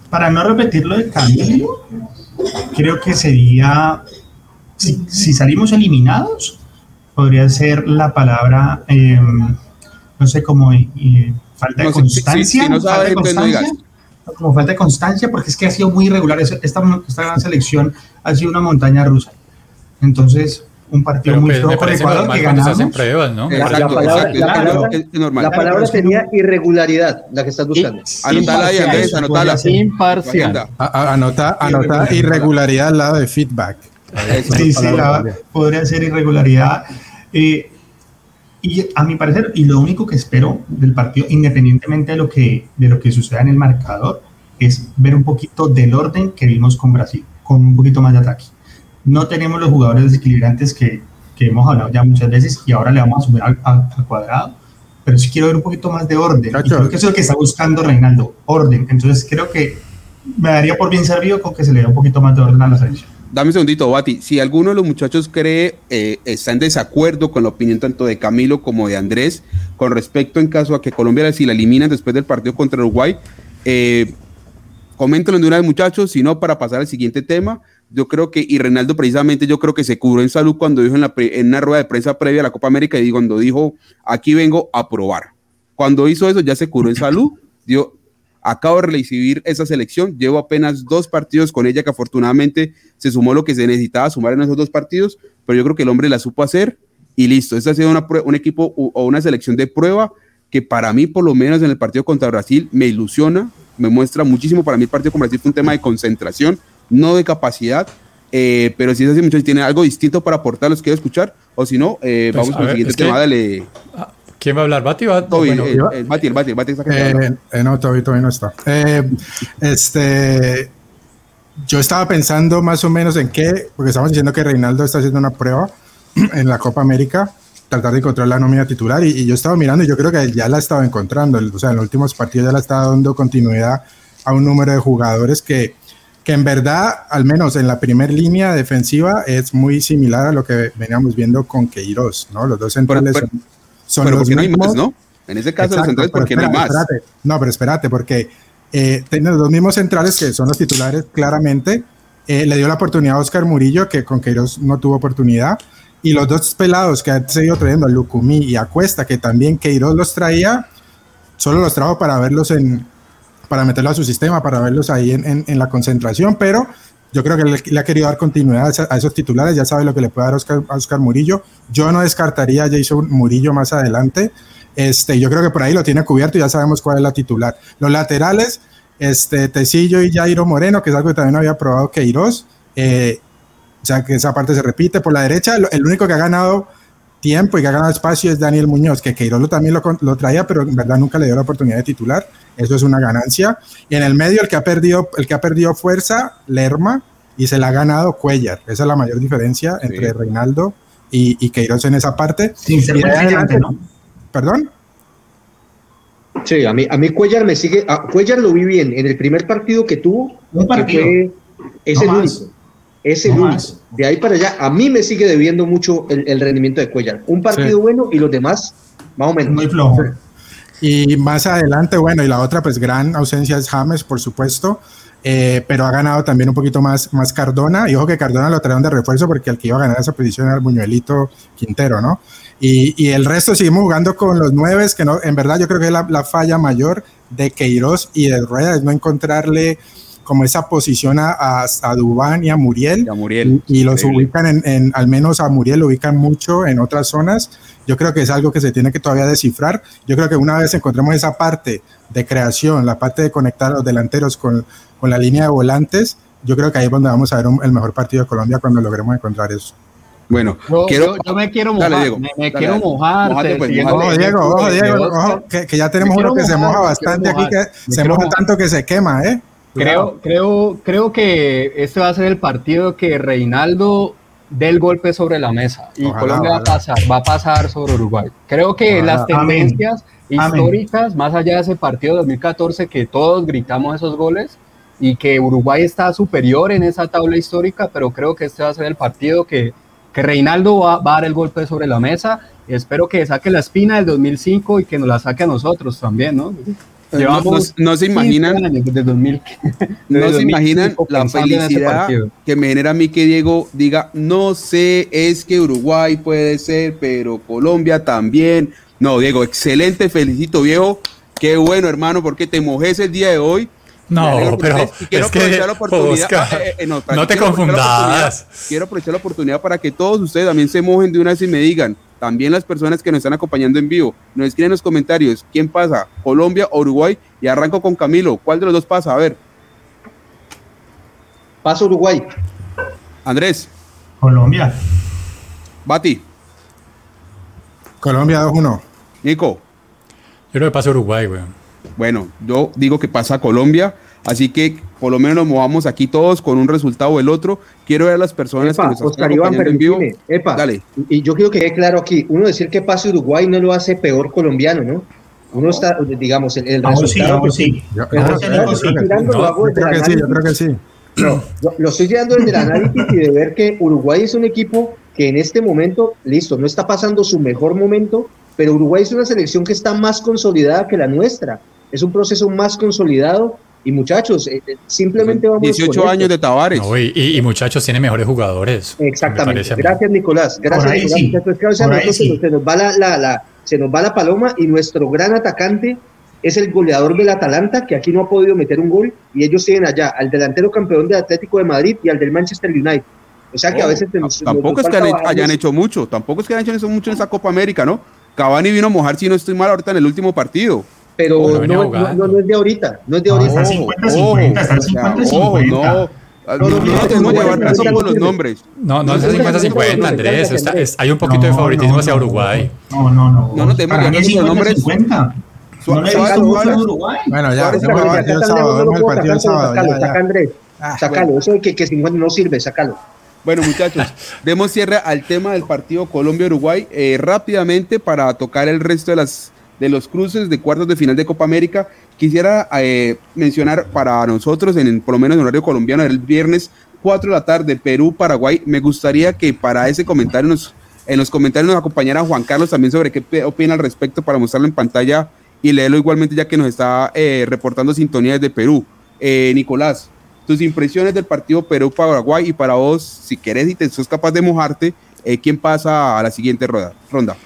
para no repetirlo de Camilo, creo que sería, si, si salimos eliminados, podría ser la palabra, eh, no sé cómo, eh, falta de constancia. como falta de constancia, porque es que ha sido muy irregular. Es- Esta, esta gran selección ha sido una montaña rusa. Entonces, un partido Pero muy pues, flojo con Ecuador normal que cuando se hacen ganamos. pruebas, ¿no? La- Exacto, la palabra- exacto, la es- palabra- es, es normal. La palabra es sería irregularidad, la que estás buscando. Anotala ahí, Andrés, Imparcial, anotala. Imparcial. A- Anota, anota irregularidad al lado de feedback. Eso. Sí, sí, la- podría ser irregularidad. Eh, y a mi parecer, y lo único que espero del partido, independientemente de lo que, de lo que suceda en el marcador, es ver un poquito del orden que vimos con Brasil, con un poquito más de ataque. No tenemos los jugadores desequilibrantes que, que hemos hablado ya muchas veces y ahora le vamos a subir al, al- al cuadrado, pero sí quiero ver un poquito más de orden. Y creo que eso es lo que está buscando Reinaldo, orden. Entonces creo que me daría por bien servido con que se le dé un poquito más de orden a la selección. Dame un segundito, Bati. Si alguno de los muchachos cree, eh, está en desacuerdo con la opinión tanto de Camilo como de Andrés, con respecto en caso a que Colombia, si la eliminan después del partido contra Uruguay, eh, coméntenlo de una vez, muchachos, si no, para pasar al siguiente tema. Yo creo que, y Reinaldo precisamente, yo creo que se curó en salud cuando dijo en, la pre- en una rueda de prensa previa a la Copa América y cuando dijo, aquí vengo a probar. Cuando hizo eso, ya se curó en salud, dio, acabo de recibir esa selección, llevo apenas dos partidos con ella que afortunadamente se sumó lo que se necesitaba sumar en esos dos partidos, pero yo creo que el hombre la supo hacer y listo. Esta ha sido una un equipo o una selección de prueba que para mí, por lo menos en el partido contra Brasil, me ilusiona, me muestra muchísimo. Para mí el partido con Brasil fue un tema de concentración, no de capacidad. eh, pero si es así, muchachos, tienen algo distinto para aportar, los quiero escuchar. O si no, eh, Pues, vamos a con el ver, siguiente que- tema. Dale, ¿Quién va a hablar? ¿Bati? ¿Va? Toby, Bueno, eh, eh, Bati, el Bati, el Bati está. Eh, eh, no, todavía, todavía no está. Eh, este, yo estaba pensando más o menos en qué, porque estamos diciendo que Reinaldo está haciendo una prueba en la Copa América, tratar de encontrar la nómina titular, y, y yo estaba mirando y yo creo que ya la estaba encontrando. O sea, en los últimos partidos ya la estaba dando continuidad a un número de jugadores que, que en verdad, al menos en la primera línea defensiva, es muy similar a lo que veníamos viendo con Queiroz, ¿no? Los dos centrales pero- son, son pero los porque no hay mismos. más, ¿no? En ese caso, los Exacto, centrales, pero porque no hay espérate, más. espérate. No, pero espérate, porque eh, tiene los mismos centrales que son los titulares, claramente. Eh, le dio la oportunidad a Oscar Murillo, que con Queiroz no tuvo oportunidad. Y los dos pelados que ha seguido trayendo, a Lucumí y a Cuesta, que también Queiroz los traía, solo los trajo para verlos en, para meterlo a su sistema, para verlos ahí en, en- la concentración, pero yo creo que le, ha querido dar continuidad a esos titulares, ya sabe lo que le puede dar Oscar, a Oscar Murillo. Yo no descartaría a Jason Murillo más adelante. Este, yo creo que por ahí lo tiene cubierto y ya sabemos cuál es la titular. Los laterales, este, Tecillo y Jairo Moreno, que es algo que también había probado Queiroz. eh, o sea, que esa parte se repite. Por la derecha, lo- el único que ha ganado tiempo y que ha ganado espacio es Daniel Muñoz, que Queiroz lo, también lo, traía, pero en verdad nunca le dio la oportunidad de titular. Eso es una ganancia. Y en el medio, el que ha perdido, el que ha perdido fuerza, Lerma, y se la ha ganado Cuellar. Esa es la mayor diferencia entre Reinaldo y, y Queiroz en esa parte. Sin ser adelante- ¿no? ¿Perdón? Sí, a mí, a mí Cuellar me sigue, a Cuellar lo vi bien en el primer partido que tuvo, Un partido. fue, es No el más. único, es el No único. más. De ahí para allá, a mí me sigue debiendo mucho el, el rendimiento de Cuellar. Un partido Sí. bueno y los demás, más o menos. Muy flojo. Y más adelante, bueno, y la otra, pues gran ausencia es James, por supuesto. eh, pero ha ganado también un poquito más, más Cardona. Y ojo que Cardona lo trajeron de refuerzo porque el que iba a ganar esa posición era el Buñuelito Quintero, ¿no? Y, y el resto seguimos jugando con los nueve, que no, en verdad yo creo que es la, la falla mayor de Queiroz y de Rueda, es no encontrarle como esa posición a, a, a Dubán y a Muriel. Y, a Muriel, y, y los ubican en, en, al menos a Muriel lo ubican mucho en otras zonas. Yo creo que es algo que se tiene que todavía descifrar. Yo creo que una vez encontremos esa parte de creación, la parte de conectar a los delanteros con, con la línea de volantes, yo creo que ahí es donde vamos a ver un, el mejor partido de Colombia cuando logremos encontrar eso. Bueno, yo, quiero, yo, yo me quiero mojar, dale, Diego, me, me dale, quiero dale. mojar. Pues, siguiendo Ojo, Diego, ojo, Diego, ojo, que, que ya tenemos uno que quiero se mojar, moja bastante aquí, que mojar, se moja mojar. tanto que se quema, ¿eh? Creo, creo, creo que este va a ser el partido que Reinaldo dé el golpe sobre la mesa y Ojalá, Colombia va a ojalá. pasar, va a pasar sobre Uruguay. Creo que Ojalá. las tendencias Amén. históricas, más allá de ese partido de 2014 que todos gritamos esos goles y que Uruguay está superior en esa tabla histórica, pero creo que este va a ser el partido que, que Reinaldo va, va a dar el golpe sobre la mesa. Espero que saque la espina del 2005 y que nos la saque a nosotros también, ¿no? Eh, no- no- se 15 imaginan- años desde 2000 No se imaginan 2005 la felicidad que me genera a mí que Diego diga, no sé, es que Uruguay puede ser, pero Colombia también. No, Diego, excelente, felicito, viejo. Qué bueno, hermano, porque te mojes el día de hoy. No, pero es que, aprovechar la oportunidad. Oscar, eh, eh, no, te quiero confundas. Quiero aprovechar la oportunidad para que todos ustedes también se mojen de una vez y me digan, también las personas que nos están acompañando en vivo, nos escriben en los comentarios, ¿quién pasa? ¿Colombia o Uruguay? Y arranco con Camilo. ¿Cuál de los dos pasa? A ver, Paso Uruguay. Andrés, Colombia. Bati, Colombia 2-1. Nico. Yo creo que pasa Uruguay, weón. Bueno, yo digo que pasa Colombia, así que por lo menos nos movamos aquí todos con un resultado o el otro. Quiero ver a las personas que Epa, nos están Oscar Iván, en vivo. Epa, Dale. y yo quiero que quede claro aquí, uno decir que pase Uruguay no lo hace peor colombiano, ¿no? Uno está, digamos, el, el Vamos resultado vamos que- sí. Yo, yo- que yo- yo- yo que sí, yo creo que sí. No, lo, lo estoy tirando desde el análisis y de ver que Uruguay es un equipo que en este momento, listo, no está pasando su mejor momento, pero Uruguay es una selección que está más consolidada que la nuestra. Es un proceso más consolidado y muchachos, eh, eh, simplemente vamos 18 años de Tavares. No, y, y- y muchachos, tiene mejores jugadores. me Exactamente. Gracias, Nicolás. Gracias, Nicolás. sí. Muchachos, que nosotros se sí. nos- se nos va la, la- la- se nos va la paloma y nuestro gran atacante es el goleador del Atalanta, que aquí no ha podido meter un gol, y ellos tienen allá al delantero campeón del Atlético de Madrid y al del Manchester United. O sea que a Oh, veces nos- tampoco nos es que han- hayan hecho mucho, tampoco es que hayan hecho mucho en esa Copa América, ¿no? Cavani vino a mojar, si no estoy mal, ahorita en el último partido. Pero Oh, no, no, no- no es de ahorita, no es de ahorita. está 50-50, está o sea, 50-50. ojo, no, No, no, no, no, no no, tenemos no, que llevar no, razón no, los no, nombres. No, no No, es no, 50-50, no, no, Andrés. no, está- es- hay un poquito de favoritismo no, hacia Uruguay. No, no, no. No, no tenemos que mí es hablar de los 50-50. No le he Suárez, visto mucho a Suárez. Uruguay. Bueno, ya, el sábado, el partido el sábado. Saca Andrés. Ah, Sácalo, eso de que, que 50 no sirve, sácalo. Bueno, muchachos, demos cierre al tema del partido Colombia-Uruguay eh, rápidamente para tocar el resto de las de los cruces de cuartos de final de Copa América. Quisiera eh, mencionar para nosotros, en por lo menos en horario colombiano, el viernes 4 de la tarde, Perú-Paraguay. Me gustaría que para ese comentario nos, en los comentarios nos acompañara Juan Carlos también sobre qué opina al respecto para mostrarlo en pantalla y leerlo igualmente ya que nos está eh, reportando sintonía desde Perú. Eh, Nicolás, tus impresiones del partido Perú-Paraguay y para vos, si querés y te sos capaz de mojarte, eh, ¿quién pasa a la siguiente ronda?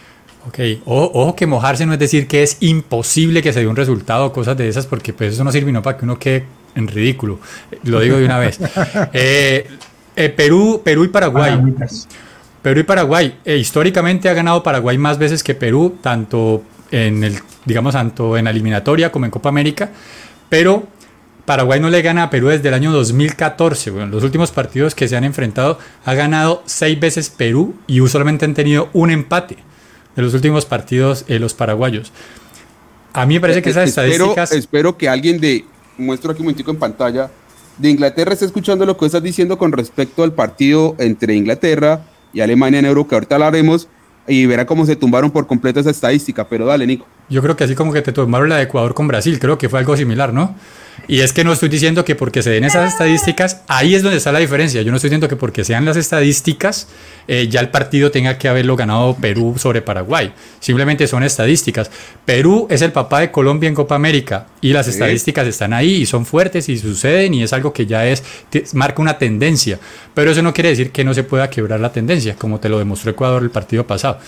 Ok, ojo, ojo que mojarse no es decir que es imposible que se dé un resultado o cosas de esas, porque pues eso no sirve no para que uno quede en ridículo. Lo digo de una vez. Eh, eh, Perú, Perú y Paraguay. Perú y Paraguay. eh, históricamente ha ganado Paraguay más veces que Perú, tanto en el, digamos, tanto en la eliminatoria como en Copa América. Pero Paraguay no le gana a Perú desde el año 2014. Bueno, los últimos partidos que se han enfrentado ha ganado seis veces Perú y solamente han tenido un empate de los últimos partidos eh, los paraguayos. A mí me parece que esas Eh, espero, estadísticas... espero que alguien de, muestro aquí un momentico en pantalla, de Inglaterra esté escuchando lo que estás diciendo con respecto al partido entre Inglaterra y Alemania en Euro, que ahorita hablaremos, y verá cómo se tumbaron por completo esa estadística. Pero dale, Nico. yo creo que así como que te tomaron la de Ecuador con Brasil, creo que fue algo similar, ¿no? Y es que no estoy diciendo que porque se den esas estadísticas, ahí es donde está la diferencia. Yo no estoy diciendo que porque sean las estadísticas, eh, ya el partido tenga que haberlo ganado Perú sobre Paraguay. Simplemente son estadísticas. Perú es el papá de Colombia en Copa América y las estadísticas están ahí y son fuertes y suceden y es algo que ya es, marca una tendencia. Pero eso no quiere decir que no se pueda quebrar la tendencia, como te lo demostró Ecuador el partido pasado.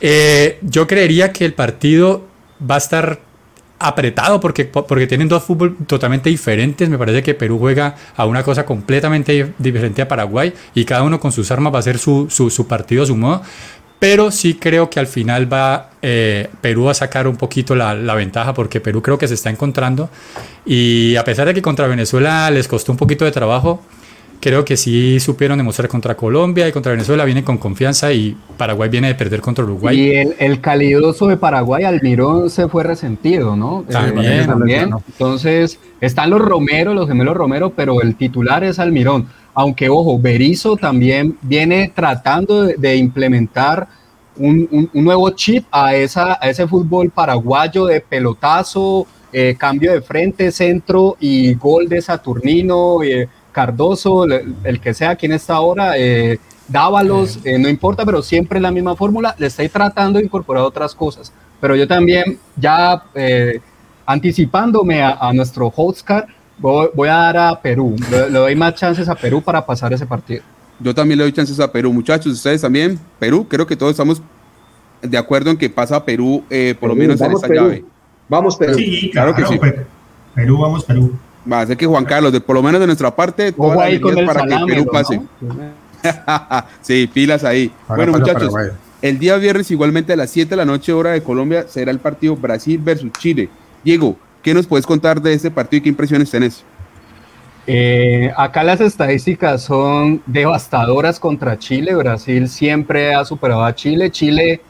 Eh, yo creería que el partido va a estar apretado porque, porque tienen dos fútbol totalmente diferentes. Me parece que Perú juega a una cosa completamente diferente a Paraguay y cada uno con sus armas va a hacer su, su, partido su modo. Pero sí creo que al final va eh, Perú a sacar un poquito la, la, ventaja porque Perú creo que se está encontrando y a pesar de que contra Venezuela les costó un poquito de trabajo, creo que sí supieron demostrar contra Colombia y contra Venezuela, viene con confianza y Paraguay viene de perder contra Uruguay. Y el, el calidoso de Paraguay, Almirón, se fue resentido, ¿no? También. también. Entonces, están los Romero, los gemelos Romero, pero el titular es Almirón. Aunque, ojo, Berizzo también viene tratando de, implementar un, un, nuevo chip a, esa, a ese fútbol paraguayo de pelotazo, eh, cambio de frente, centro y gol de Saturnino. Eh, Cardoso, el, que sea quien está ahora, eh, Dávalos, eh, no importa, pero siempre la misma fórmula, le estoy tratando de incorporar otras cosas. Pero yo también, ya eh, anticipándome a, nuestro Holtzcar, voy, voy, a dar a Perú, le, doy más chances a Perú para pasar ese partido. Yo también le doy chances a Perú, muchachos, ustedes también, Perú, creo que todos estamos de acuerdo en que pasa a Perú, por lo menos en esta llave. Vamos, Perú. Sí, claro, que sí. Perú, vamos, Perú. Va a ser que Juan Carlos, de, por lo menos de nuestra parte, todas las para que Perú pase. sí, pilas ahí. bueno, muchachos, el día viernes, igualmente a las 7 de la noche, hora de Colombia, será el partido Brasil versus Chile. Diego, ¿qué nos puedes contar de este partido y qué impresiones tenés? Eh, acá las estadísticas son devastadoras contra Chile. Brasil siempre ha superado a Chile. Chile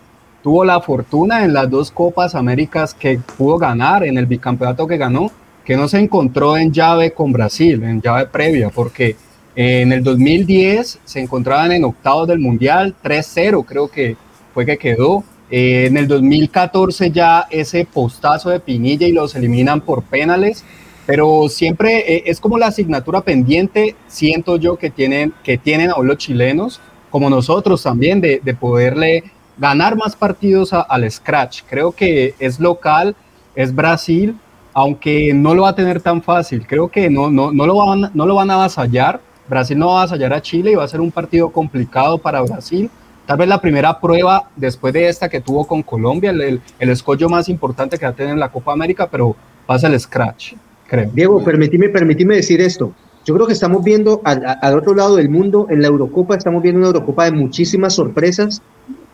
tuvo la fortuna en las dos Copas Américas que pudo ganar, en el bicampeonato que ganó, que no se encontró en llave con Brasil, en llave previa, porque en el 2010 se encontraban en octavos del Mundial, 3-0 creo que fue que quedó. Eh, en el 2014 ya ese postazo de Pinilla y los eliminan por penales, pero siempre eh, es como la asignatura pendiente, siento yo que tienen, que tienen a los chilenos, como nosotros también, de, de poderle ganar más partidos al Scratch. Creo que es local, es Brasil, aunque no lo va a tener tan fácil. Creo que no, no, no, lo, van, no lo van a avasallar. Brasil no va a avasallar a Chile y va a ser un partido complicado para Brasil. Tal vez la primera prueba después de esta que tuvo con Colombia, el, el, escollo más importante que va a tener en la Copa América, pero pasa el scratch, creo. Diego, permíteme, permítime decir esto. Yo creo que estamos viendo al, al, otro lado del mundo, en la Eurocopa, estamos viendo una Eurocopa de muchísimas sorpresas.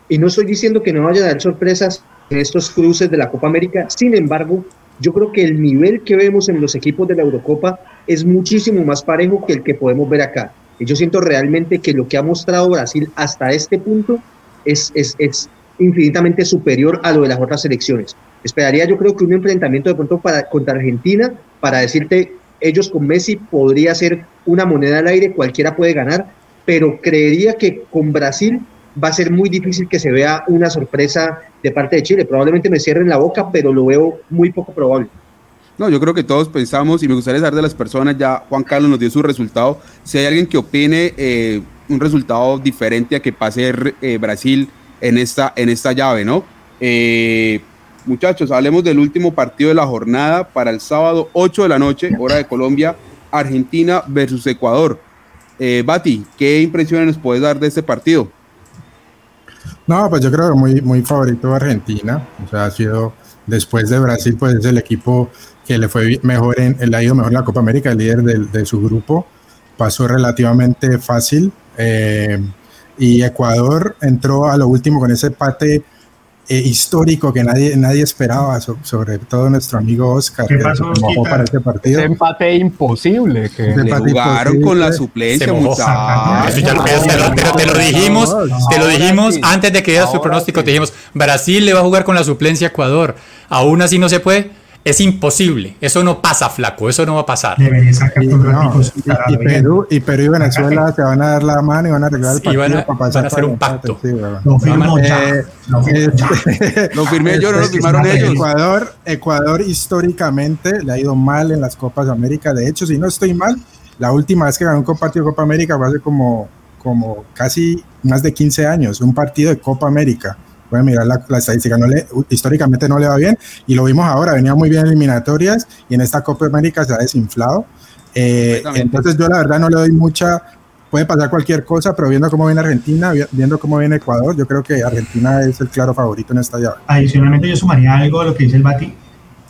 Y no estoy diciendo que no vaya a dar sorpresas en estos cruces de la Copa América. Sin embargo, yo creo que el nivel que vemos en los equipos de la Eurocopa es muchísimo más parejo que el que podemos ver acá. Y yo siento realmente que lo que ha mostrado Brasil hasta este punto es, es, es infinitamente superior a lo de las otras selecciones. Esperaría yo creo que un enfrentamiento de pronto para, contra Argentina para decirte, ellos con Messi podría ser una moneda al aire, cualquiera puede ganar, pero creería que con Brasil va a ser muy difícil que se vea una sorpresa de parte de Chile. Probablemente me cierren la boca, pero lo veo muy poco probable. No, yo creo que todos pensamos, y me gustaría saber de las personas, ya Juan Carlos nos dio su resultado, si hay alguien que opine eh, un resultado diferente a que pase eh, Brasil en esta, en esta llave, ¿no? Eh, muchachos, hablemos del último partido de la jornada para el sábado 8 de la noche, hora de Colombia, Argentina versus Ecuador. Bati, ¿qué impresiones nos puedes dar de este partido? No, pues yo creo que muy, muy favorito Argentina. O sea, ha sido después de Brasil, pues es el equipo que le fue mejor en, el ha ido mejor en la Copa América, el líder de, su grupo. Pasó relativamente fácil. Eh, y Ecuador entró a lo último con ese empate eh, histórico que nadie, nadie esperaba, sobre todo nuestro amigo Oscar, que pasó, para ese partido. Ese empate imposible. Que le jugaron con la suplencia, Pero te lo dijimos, te lo dijimos antes de que diera su pronóstico, te dijimos, Brasil le va a jugar con la suplencia a Ecuador. Aún así no se puede. Es imposible. Eso no pasa, flaco. Eso no va a pasar. Debería sacar Y, no, y- y. Perú, y Perú y Venezuela se van a dar la mano y van a arreglar el partido van a- para pasar van a hacer un pacto. sí. Lo Eh, este- firmé yo, no lo Este es firmaron una ellos. Ecuador, Ecuador históricamente le ha ido mal en las Copas América. De hecho, si no estoy mal, la última vez que ganó un partido de Copa América fue hace como, como casi más de 15 años, un partido de Copa América. Pueden mirar la, la estadística, no le, históricamente no le va bien y lo vimos ahora, venía muy bien en eliminatorias y en esta Copa América se ha desinflado. Eh, entonces yo la verdad no le doy mucha, puede pasar cualquier cosa, pero viendo cómo viene Argentina, vi- viendo cómo viene Ecuador, yo creo que Argentina es el claro favorito en esta llave. Adicionalmente, yo sumaría algo a lo que dice el Bati.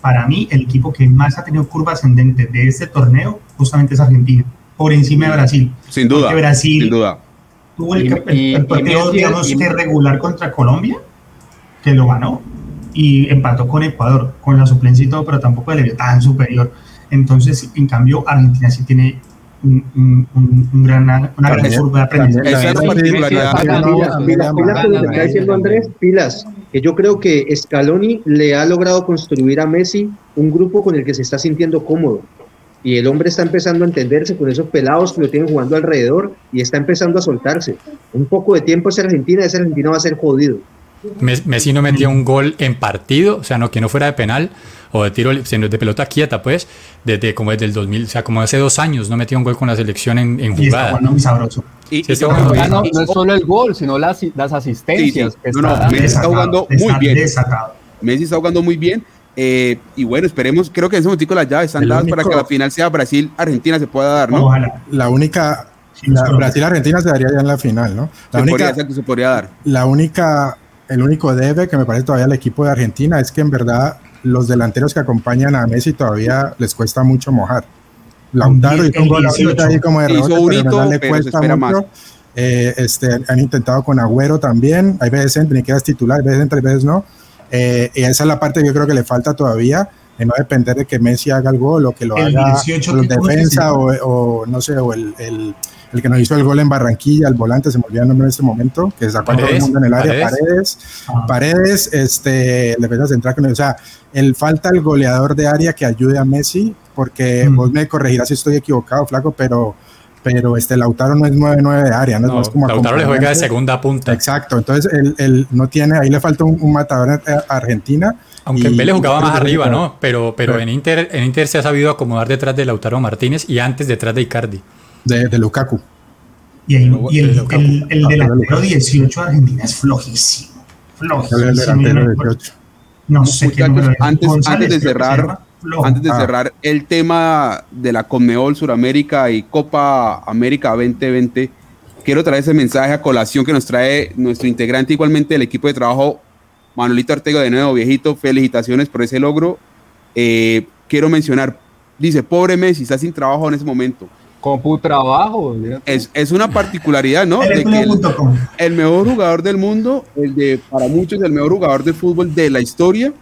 Para mí, el equipo que más ha tenido curva ascendente de este torneo justamente es Argentina, por encima de Brasil. Sin duda. Porque Brasil Sin duda. tuvo el, Y- el- y- el y partido, Messi- digamos, y- que regular contra Colombia, que lo ganó, y empató con Ecuador, con la suplencia y todo, pero tampoco le vio tan superior. Entonces, en cambio, Argentina sí tiene un, un- un- un gran, una gran curva de aprendizaje. Esa es la particularidad. Pilas, pilas, lo que está diciendo Andrés, pilas. Que yo creo que Scaloni le ha logrado construir a Messi un grupo con el que se está sintiendo cómodo. Y el hombre está empezando a entenderse con esos pelados que lo tienen jugando alrededor y está empezando a soltarse. Un poco de tiempo esa Argentina, esa Argentina va a ser jodido. Mes- Messi no metía un gol en partido, o sea, no que no fuera de penal o de tiro, sino de pelota quieta, pues, desde como desde el 2000, o sea, como hace dos años no metía un gol con la selección en, en Y está jugada. jugando muy sabroso. Y, Sí, y jugando no, y- no es solo el gol, sino las, las asistencias. Sí, sí. que No, no, está. Messi está jugando muy bien. desatado. Messi está jugando muy bien. eh, y bueno, esperemos, creo que en ese momento las llaves están El dadas para que la final sea Brasil-Argentina se pueda dar, ¿no? Ojalá. La única, Brasil-Argentina se daría ya en la final, ¿no? La Se podría, única, exacto, se podría dar. la única, el único debe que me parece todavía al equipo de Argentina es que en verdad los delanteros que acompañan a Messi todavía les cuesta mucho mojar. Lautaro El hizo un gol 18. ahí como de rebote, un pero en le pero cuesta mucho. más. Eh, este, han intentado con Agüero también, hay veces entra, ni queda titular, hay veces entra, hay veces no. Eh, y esa es la parte que yo creo que le falta todavía, de no depender de que Messi haga el gol o que lo El haga 18 los que- ¿cómo es que se defensa o, o no sé, o el, el, el que nos hizo el gol en Barranquilla, el volante, se me olvida el nombre en este momento, que sacó a todo el mundo en el área, Paredes. Paredes, Ah. Paredes, este, el defensa central, que no- o sea, el falta el goleador de área que ayude a Messi, porque Mm. vos me corregirás si estoy equivocado, flaco, pero, pero este Lautaro no es 9-9 de área, no, es más como Lautaro le juega de segunda punta. Exacto, entonces él, él no tiene, ahí le falta un, un matador a a Argentina. Aunque en Vélez jugaba más arriba, ¿no? Pero, pero Sí. en, Inter, en Inter se ha sabido acomodar detrás de Lautaro Martínez y antes detrás de Icardi. De, de Lukaku. Y, ahí- Luego- y el, el, el Ah, delantero luego- 18 de Argentina es flojísimo. El Flojísimo. delantero Yo no- 18. No sé qué número antes- González, antes de cerrar. Antes de Ah. cerrar el tema de la Conmebol Suramérica y Copa América 2020, quiero traer ese mensaje a colación que nos trae nuestro integrante igualmente del equipo de trabajo, Manuelito Ortega de nuevo, viejito. Felicitaciones por ese logro. Eh, quiero mencionar, dice, pobre Messi, está sin trabajo en ese momento. Compu trabajo. ¿ya? Es, es una particularidad, ¿no? De que el, el mejor jugador del mundo, el de para muchos el mejor jugador de fútbol de la historia,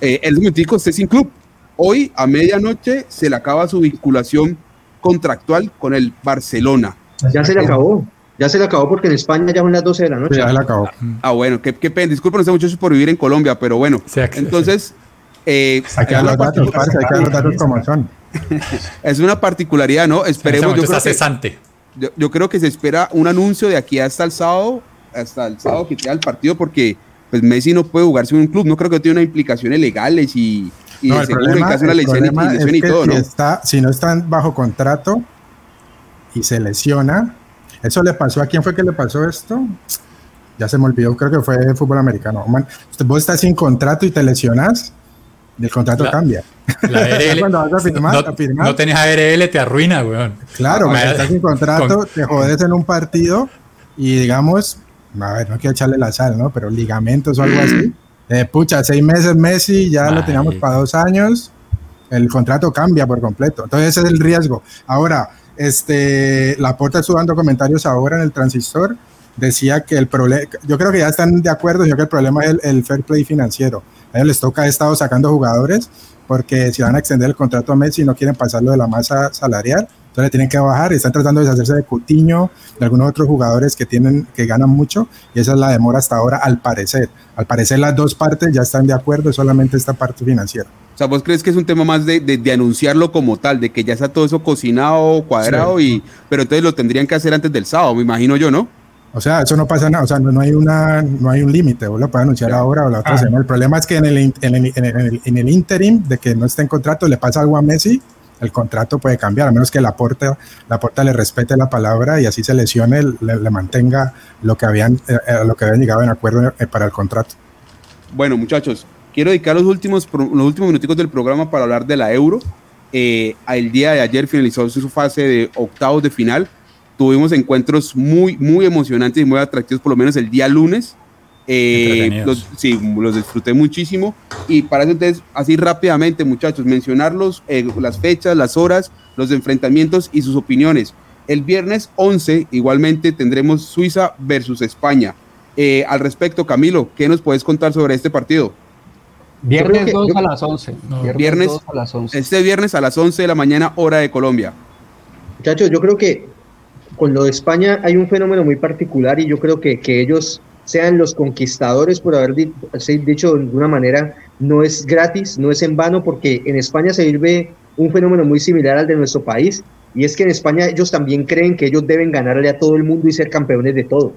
eh, el momentico esté sin club. Hoy a medianoche se le acaba su vinculación contractual con el Barcelona. Ya se le acabó. Ya se le acabó porque en España ya son las 12 de la noche. Ya se la acabó. Ah, bueno, qué, qué pena. Disculpen muchachos por vivir en Colombia, pero bueno. Sí, Entonces, eh, Hay que los datos, parce, hay que dar los datos como son. es una particularidad, ¿no? Esperemos, yo creo, está que, cesante. yo, yo creo que se espera un anuncio de aquí hasta el sábado, hasta el sábado que sea el partido, porque pues Messi no puede jugarse en un club, no creo que tiene unas implicaciones legales y, y No, el seguro problema, en caso de una lesión, y, todo, si, ¿no? está, si no están bajo contrato y se lesiona, eso le pasó a quién fue que le pasó esto? Ya se me olvidó, creo que fue el fútbol americano. Man, usted- vos estás sin contrato y te lesionas, el contrato La- cambia. La ARL, Cuando vas a firmar, no, a firmar. no tenés ARL, te arruina, weón. Claro, cuando estás sin contrato, con- te jodes en un partido y digamos, a ver, no quiero echarle la sal, ¿no? Pero ligamentos o algo así. Eh, pucha, seis meses Messi, ya lo teníamos para dos años, el contrato cambia por completo. Entonces ese es el riesgo. Ahora, este, la porta estuvo dando comentarios ahora en el transistor, decía que el problema, yo creo que ya están de acuerdo, yo que el problema es el, el fair play financiero. A ellos les toca, ha estado sacando jugadores porque si van a extender el contrato a Messi no quieren pasarlo de la masa salarial, entonces tienen que bajar y están tratando de deshacerse de Cutiño, de algunos otros jugadores que tienen que ganan mucho y esa es la demora hasta ahora al parecer. Al parecer las dos partes ya están de acuerdo, solamente esta parte financiera. O sea, ¿vos crees que es un tema más de, de, anunciarlo como tal, de que ya está todo eso cocinado, cuadrado, y pero entonces lo tendrían que hacer antes del sábado, me imagino yo, ¿no? O sea, eso no pasa nada, o sea, no, no hay, una, no hay un límite, vos lo puedes anunciar ahora o la otra ah. semana. El problema es que en el, en, el, en, el, en el interim de que no esté en contrato, le pasa algo a Messi, el contrato puede cambiar, a menos que la porta, la porta le respete la palabra y así se lesione, le, le mantenga lo que habían, eh, eh, lo que habían llegado en acuerdo eh, para el contrato. Bueno, muchachos, quiero dedicar los últimos, los últimos minuticos del programa para hablar de la Euro. Eh, el día de ayer finalizó su fase de octavos de final. Tuvimos encuentros muy, muy emocionantes y muy atractivos, por lo menos el día lunes. Eh, los, sí, los disfruté muchísimo. Y para eso, entonces, así rápidamente, muchachos, mencionarlos, eh, las fechas, las horas, los enfrentamientos y sus opiniones. El viernes 11, igualmente, tendremos Suiza versus España. Eh, al respecto, Camilo, ¿qué nos puedes contar sobre este partido? Viernes 2 a las 11. viernes, a las 11. Este viernes a las 11 de la mañana, hora de Colombia. Muchachos, yo creo que con lo de España hay un fenómeno muy particular y yo creo que, que ellos sean los conquistadores, por haber dicho de alguna manera, no es gratis, no es en vano, porque en España se vive un fenómeno muy similar al de nuestro país, y es que en España ellos también creen que ellos deben ganarle a todo el mundo y ser campeones de todo.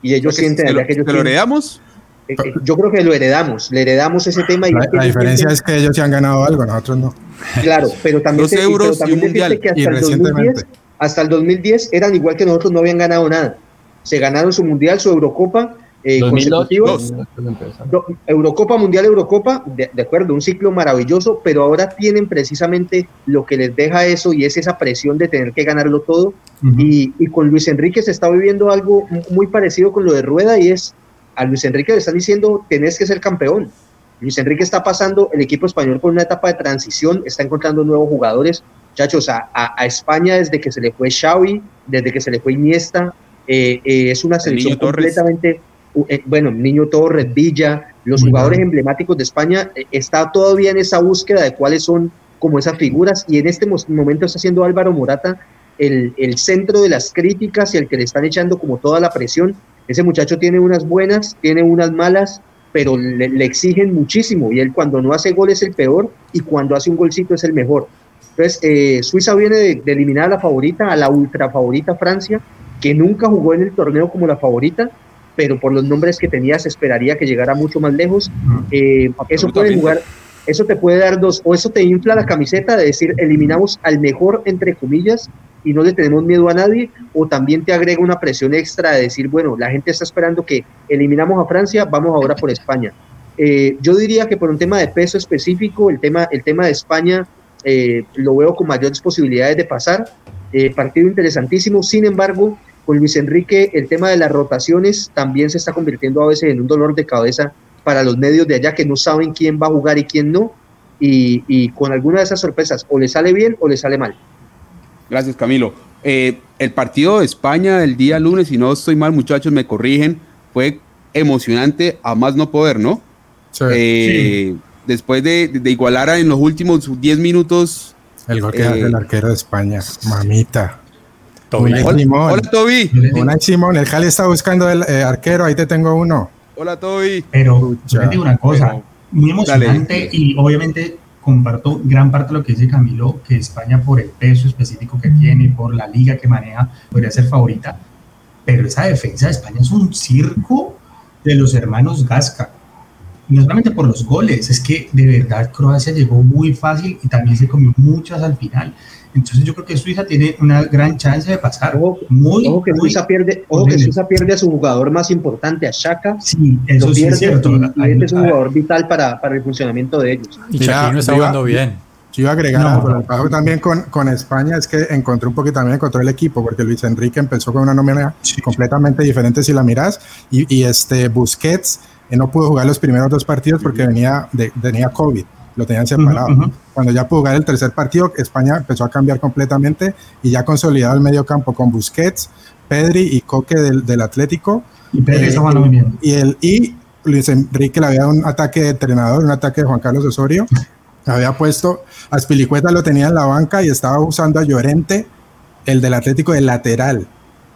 Y ellos sienten que ellos... lo heredamos? Eh, eh, yo creo que lo heredamos, le heredamos ese tema. Y la, diferencia es que ellos se han ganado algo, nosotros no. Claro, pero también, Dos euros y un mundial. que hasta, el 2010, hasta el 2010 eran igual que nosotros, no habían ganado nada. Se ganaron su mundial, su Eurocopa, eh, Eurocopa, Mundial, Eurocopa, de, acuerdo, un ciclo maravilloso, pero ahora tienen precisamente lo que les deja eso y es esa presión de tener que ganarlo todo. y, y, con Luis Enrique se está viviendo algo muy parecido con lo de Rueda y es a Luis Enrique le están diciendo tenés que ser campeón. Luis Enrique está pasando el equipo español por una etapa de transición, está encontrando nuevos jugadores. Muchachos, a, a, España desde que se le fue Xavi, desde que se le fue Iniesta, eh, eh, es una selección completamente, eh, bueno, Niño Torres, Villa, los jugadores emblemáticos de España, está todavía en esa búsqueda de cuáles son como esas figuras y en este momento está siendo Álvaro Morata el, el centro de las críticas y el que le están echando como toda la presión. Ese muchacho tiene unas buenas, tiene unas malas, pero le, exigen muchísimo y él cuando no hace gol es el peor y cuando hace un golcito es el mejor. Entonces, eh, Suiza viene de, eliminar a la favorita, a la ultra favorita Francia, que nunca jugó en el torneo como la favorita, pero por los nombres que tenía se esperaría que llegara mucho más lejos. Eh, eso puede jugar, eso te puede dar dos, o eso te infla la camiseta de decir eliminamos al mejor entre comillas y no le tenemos miedo a nadie, o también te agrega una presión extra de decir, bueno, la gente está esperando que eliminamos a Francia, vamos ahora por España. Eh, yo diría que por un tema de peso específico, el tema, el tema de España eh, lo veo con mayores posibilidades de pasar. Eh, partido interesantísimo, sin embargo, con Luis Enrique el tema de las rotaciones también se está convirtiendo a veces en un dolor de cabeza para los medios de allá que no saben quién va a jugar y quién no. Y, y con alguna de esas sorpresas o le sale bien o le sale mal. Gracias, Camilo. Eh, el partido de España el día lunes, si no estoy mal, muchachos, me corrigen, fue emocionante a más no poder, ¿no? Sí. Eh, después de, igualar en los últimos 10 minutos. El gol que hace el eh, arquero de España, mamita. Hola, hola, Toby. Hola, Simón. El Jali está buscando el arquero, ahí te tengo uno. Hola, Toby. Pero, yo te digo una cosa, muy emocionante y obviamente comparto gran parte de lo que dice Camilo, que España por el peso específico que tiene, por la liga que maneja, podría ser favorita, pero esa defensa de España es un circo de los hermanos Gasca. No solamente por los goles, es que de verdad Croacia llegó muy fácil y también se comió muchas al final. Entonces yo creo que Suiza tiene una gran chance de pasar. Ojo, muy, que, Suiza pierde, ojo que Suiza pierde a su jugador más importante, a Shaka. Sí, eso sí es cierto. Y, este es un jugador vital para, para, el funcionamiento de ellos. Y no está jugando bien. Yo iba a agregar algo, también con, con, España es que encontré un poquito también encontró el equipo, porque Luis Enrique empezó con una nómina completamente diferente si la miras, y, y este Busquets eh, no pudo jugar los primeros dos partidos porque venía de, tenía COVID lo tenían separado. Cuando ya pudo jugar el tercer partido, España empezó a cambiar completamente y ya consolidado el medio campo con Busquets, Pedri y Coque del, del Atlético. Y Pedri eh, está muy bien. Y, el, y Luis Enrique le había dado un ataque de entrenador, un ataque de Juan Carlos Osorio. Había puesto a Spilicueta, lo tenía en la banca y estaba usando a Llorente, el del Atlético, de lateral.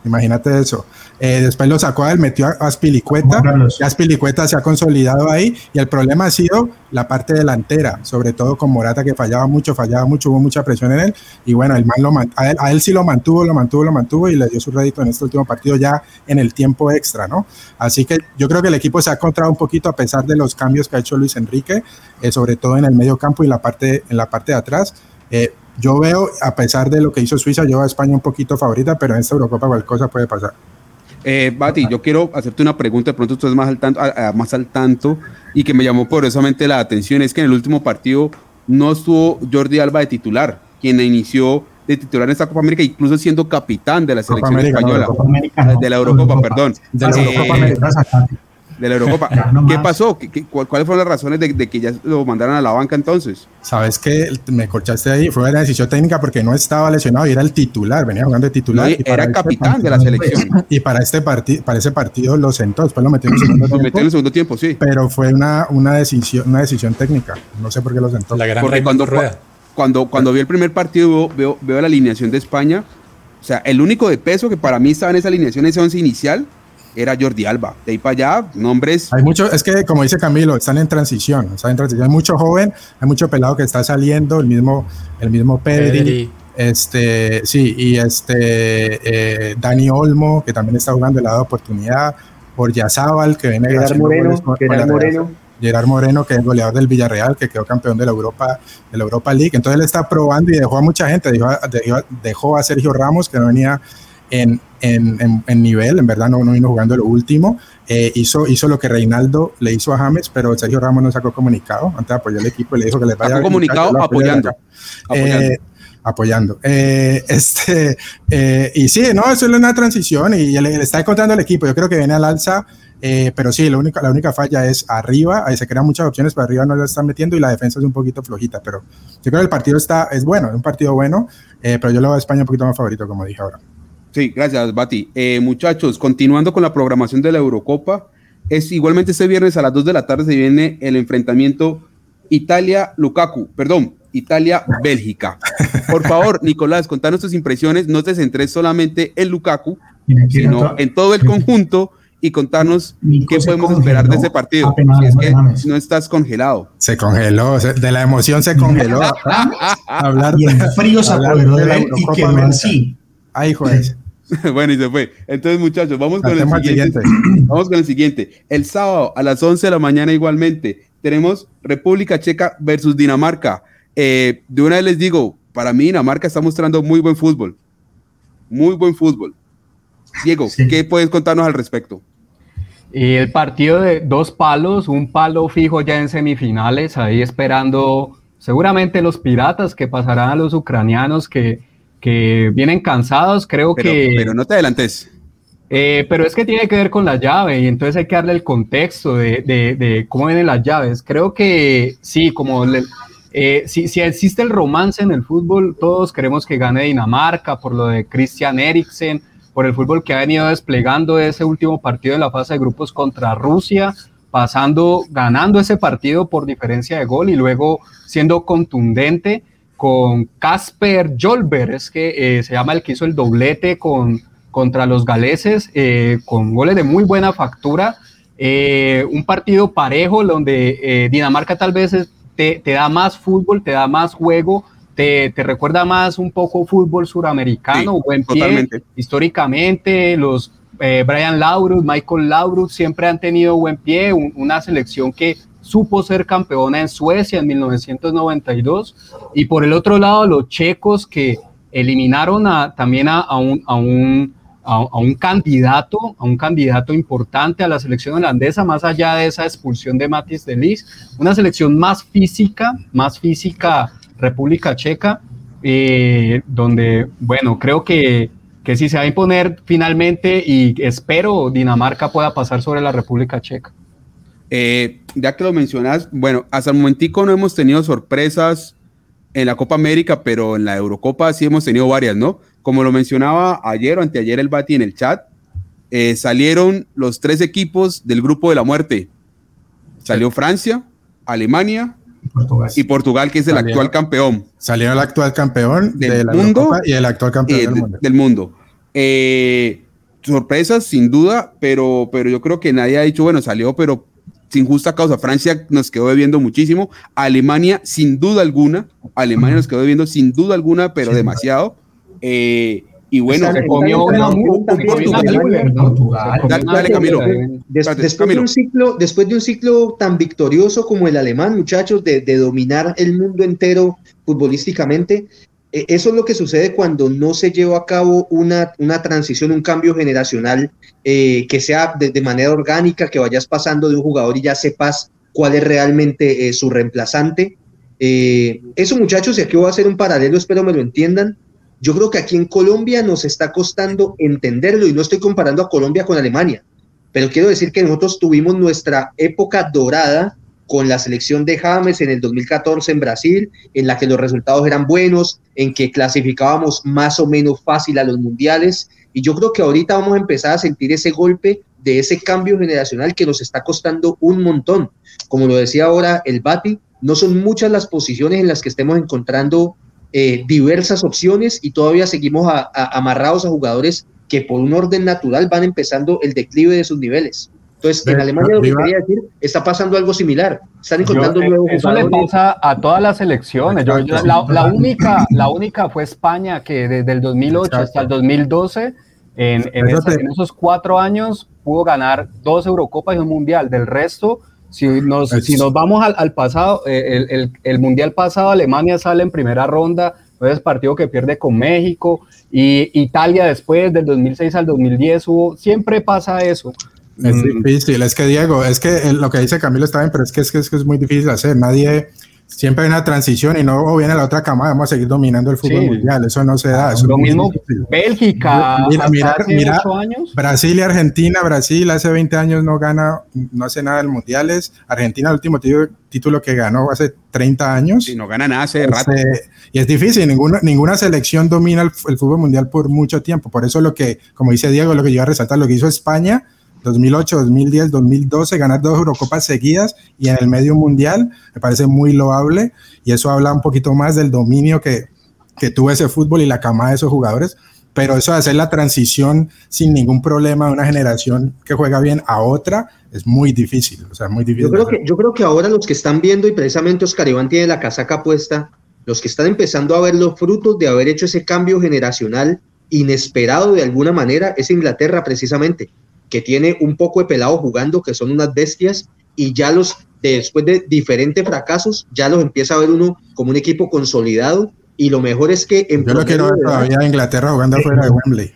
Imagínate eso. Eh, después lo sacó a él, metió a Aspilicueta. Y Aspilicueta se ha consolidado ahí. Y el problema ha sido la parte delantera, sobre todo con Morata, que fallaba mucho, fallaba mucho, hubo mucha presión en él. Y bueno, el man lo a, él, a él sí lo mantuvo, lo mantuvo, lo mantuvo y le dio su rédito en este último partido ya en el tiempo extra, ¿no? Así que yo creo que el equipo se ha encontrado un poquito a pesar de los cambios que ha hecho Luis Enrique, eh, sobre todo en el medio campo y la parte, en la parte de atrás. Eh, yo veo, a pesar de lo que hizo Suiza, yo a España un poquito favorita, pero en esta Eurocopa cualquier cosa puede pasar. Eh, Bati, yo quiero hacerte una pregunta, de pronto tú estás más al, tanto, más al tanto y que me llamó poderosamente la atención, es que en el último partido no estuvo Jordi Alba de titular, quien inició de titular en esta Copa América, incluso siendo capitán de la selección española, de la Eurocopa, perdón. De la Eurocopa eh, de la Eurocopa. ¿Qué pasó? ¿Qué, cuáles fueron las razones de, que ya lo mandaran a la banca entonces? Sabes que me corchaste ahí, fue una decisión técnica porque no estaba lesionado y era el titular, venía jugando de titular. y era este capitán de la selección. Y para este partido, para ese partido lo sentó, después lo metió en el segundo tiempo. Metió en el segundo tiempo, sí. Pero fue una, una, decisión, una decisión técnica, no sé por qué lo sentó. La gran porque cuando, cuando, cuando vi el primer partido, veo, veo la alineación de España, o sea, el único de peso que para mí estaba en esa alineación, ese once inicial, era Jordi Alba. De ahí para allá, nombres. Hay mucho, es que como dice Camilo, están en transición, están en transición. Hay mucho joven, hay mucho pelado que está saliendo, el mismo, el mismo Pedri, este, sí, y este eh, Dani Olmo, que también está jugando el lado de oportunidad, por Yazábal, que viene Gerard Moreno, Gerard Moreno. Gerard Moreno, que es goleador del Villarreal, que quedó campeón de la Europa, de la Europa League. Entonces él está probando y dejó a mucha gente, dejó, dejó a Sergio Ramos, que no venía en, en, en, nivel, en verdad no, no vino jugando lo último. Eh, hizo, hizo lo que Reinaldo le hizo a James, pero Sergio Ramos no sacó comunicado antes de apoyar al equipo y le dijo que le vaya a comunicado apoyando. apoyando. Eh, eh, este, y sí, no, eso es una transición y le, está encontrando el equipo. Yo creo que viene al alza, pero sí, la única, la única falla es arriba. Ahí se crean muchas opciones, pero arriba no lo están metiendo y la defensa es un poquito flojita. Pero yo creo que el partido está, es bueno, es un partido bueno, pero yo lo veo a España un poquito más favorito, como dije ahora. Sí, gracias, Bati. Eh, muchachos, continuando con la programación de la Eurocopa, es igualmente este viernes a las 2 de la tarde se viene el enfrentamiento Italia-Lukaku, perdón, Italia-Bélgica. Por favor, Nicolás, contanos tus impresiones, no te centres solamente en Lukaku, sino en todo el conjunto y contarnos qué podemos esperar de ese partido. Si es que no estás congelado. Se congeló, de la emoción se congeló. hablar y el frío se apoderó de él y quedó así. Ay, joder. bueno, y se fue. Entonces, muchachos, vamos con el siguiente. Vamos con el siguiente. El sábado a las 11 de la mañana igualmente tenemos República Checa versus Dinamarca. Eh, de una vez les digo, para mí Dinamarca está mostrando muy buen fútbol. Muy buen fútbol. Diego, ¿qué puedes contarnos al respecto? Y el partido de dos palos, un palo fijo ya en semifinales, ahí esperando seguramente los piratas que pasarán a los ucranianos que que vienen cansados, creo que... Pero no te adelantes. Eh, pero es que tiene que ver con la llave y entonces hay que darle el contexto de, de, cómo vienen las llaves. Creo que sí, como eh, si, si, existe el romance en el fútbol, todos queremos que gane Dinamarca por lo de Christian Eriksen, por el fútbol que ha venido desplegando ese último partido de la fase de grupos contra Rusia, pasando, ganando ese partido por diferencia de gol y luego siendo contundente con Casper Jolber, es que eh, se llama el que hizo el doblete con, contra los galeses, eh, con goles de muy buena factura. Eh, un partido parejo donde Dinamarca tal vez te, da más fútbol, te da más juego, te, recuerda más un poco fútbol suramericano, buen pie. Históricamente, los Brian Laurus, Michael Laurus siempre han tenido buen pie, una selección que supo ser campeona en Suecia en 1992. Y por el otro lado, los checos que eliminaron también a, un, a, un, a, un candidato, a un candidato importante a la selección holandesa, más allá de esa expulsión de Matis de Lis, una selección más física, más física República Checa, eh, donde, bueno, creo que, que si se va a imponer finalmente y espero Dinamarca pueda pasar sobre la República Checa. Eh, ya que lo mencionas, bueno, hasta el momentico no hemos tenido sorpresas en la Copa América, pero en la Eurocopa sí hemos tenido varias, ¿no? Como lo mencionaba ayer o anteayer el Bati en el chat, eh, salieron los tres equipos del grupo de la muerte. Salió Francia, Alemania y Portugal, que es el actual campeón. Salió el actual campeón del mundo y el actual campeón del mundo. Del mundo. Eh, sorpresas, sin duda, pero, pero yo creo que nadie ha dicho, bueno, salió, pero sin justa causa. Francia nos quedó debiendo muchísimo. Alemania, sin duda alguna. Alemania nos quedó debiendo sin duda alguna, pero demasiado. Eh, y bueno, se comió una Dale, Camilo. después, De un ciclo, después de un ciclo tan victorioso como el alemán, muchachos, de, de dominar el mundo entero futbolísticamente, eso es lo que sucede cuando no se lleva a cabo una, una transición, un cambio generacional eh, que sea de, manera orgánica, que vayas pasando de un jugador y ya sepas cuál es realmente eh, su reemplazante. eso muchachos, y aquí voy a hacer un paralelo, espero me lo entiendan. Yo creo que aquí en Colombia nos está costando entenderlo y no estoy comparando a Colombia con Alemania, pero quiero decir que nosotros tuvimos nuestra época dorada con la selección de James en el 2014 en Brasil, en la que los resultados eran buenos, en que clasificábamos más o menos fácil a los mundiales. Y yo creo que ahorita vamos a empezar a sentir ese golpe de ese cambio generacional que nos está costando un montón. Como lo decía ahora el Bati, no son muchas las posiciones en las que estemos encontrando eh, diversas opciones y todavía seguimos amarrados a jugadores que por un orden natural van empezando el declive de sus niveles. Entonces, en Alemania lo que quería decir, está pasando algo similar. Están encontrando yo, nuevos Eso le pasa a todas las elecciones. la, única, la única fue España, que desde el 2008 hasta el 2012, en, en, esos cuatro años, pudo ganar dos Eurocopas y un Mundial. Del resto, si nos, si nos vamos al, al pasado, eh, el, el, el, Mundial pasado, Alemania sale en primera ronda, es partido que pierde con México, y Italia después, del 2006 al 2010, hubo, siempre pasa eso. Es mm. difícil, es que Diego, es que lo que dice Camilo está bien, pero es que es, que es, muy difícil hacer. Nadie, siempre hay una transición y no viene la otra camada, vamos a seguir dominando el fútbol mundial, eso no se da. lo mismo Bélgica, mira, mira, años. Brasil y Argentina, Brasil hace 20 años no gana, no hace nada en mundiales, Argentina el último título que ganó hace 30 años. Y no gana nada hace rato. y es difícil, ninguna, ninguna selección domina el, el, fútbol mundial por mucho tiempo, por eso lo que, como dice Diego, lo que yo iba a resaltar, lo que hizo España 2008, 2010, 2012, ganar dos Eurocopas seguidas y en el medio mundial, me parece muy loable y eso habla un poquito más del dominio que, que tuvo ese fútbol y la camada de esos jugadores. Pero eso de hacer la transición sin ningún problema de una generación que juega bien a otra es muy difícil. O sea, muy difícil. Yo creo, que, yo creo que ahora los que están viendo, y precisamente Oscar Iván tiene la casaca puesta, los que están empezando a ver los frutos de haber hecho ese cambio generacional inesperado de alguna manera es Inglaterra precisamente que tiene un poco de pelado jugando, que son unas bestias, y ya los, después de diferentes fracasos, ya los empieza a ver uno como un equipo consolidado, y lo mejor es que... En Yo lo quiero ver todavía Inglaterra jugando fuera de Wembley.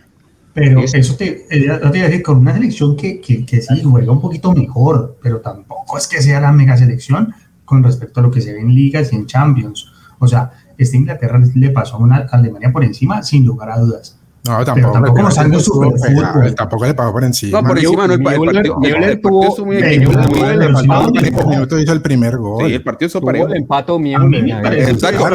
Pero eso te, eh, te voy a decir, con una selección que, que, que sí juega un poquito mejor, pero tampoco es que sea la mega selección con respecto a lo que se ve en ligas y en Champions. O sea, esta Inglaterra le pasó a una Alemania por encima, sin lugar a dudas. No, tampoco. Pero tampoco algo super fútbol. Tampoco le pagó por encima. No, por encima no. El, partido, el partido estuvo muy El minuto hizo el primer gol. Sí, el partido hizo parejo. El empato Exacto.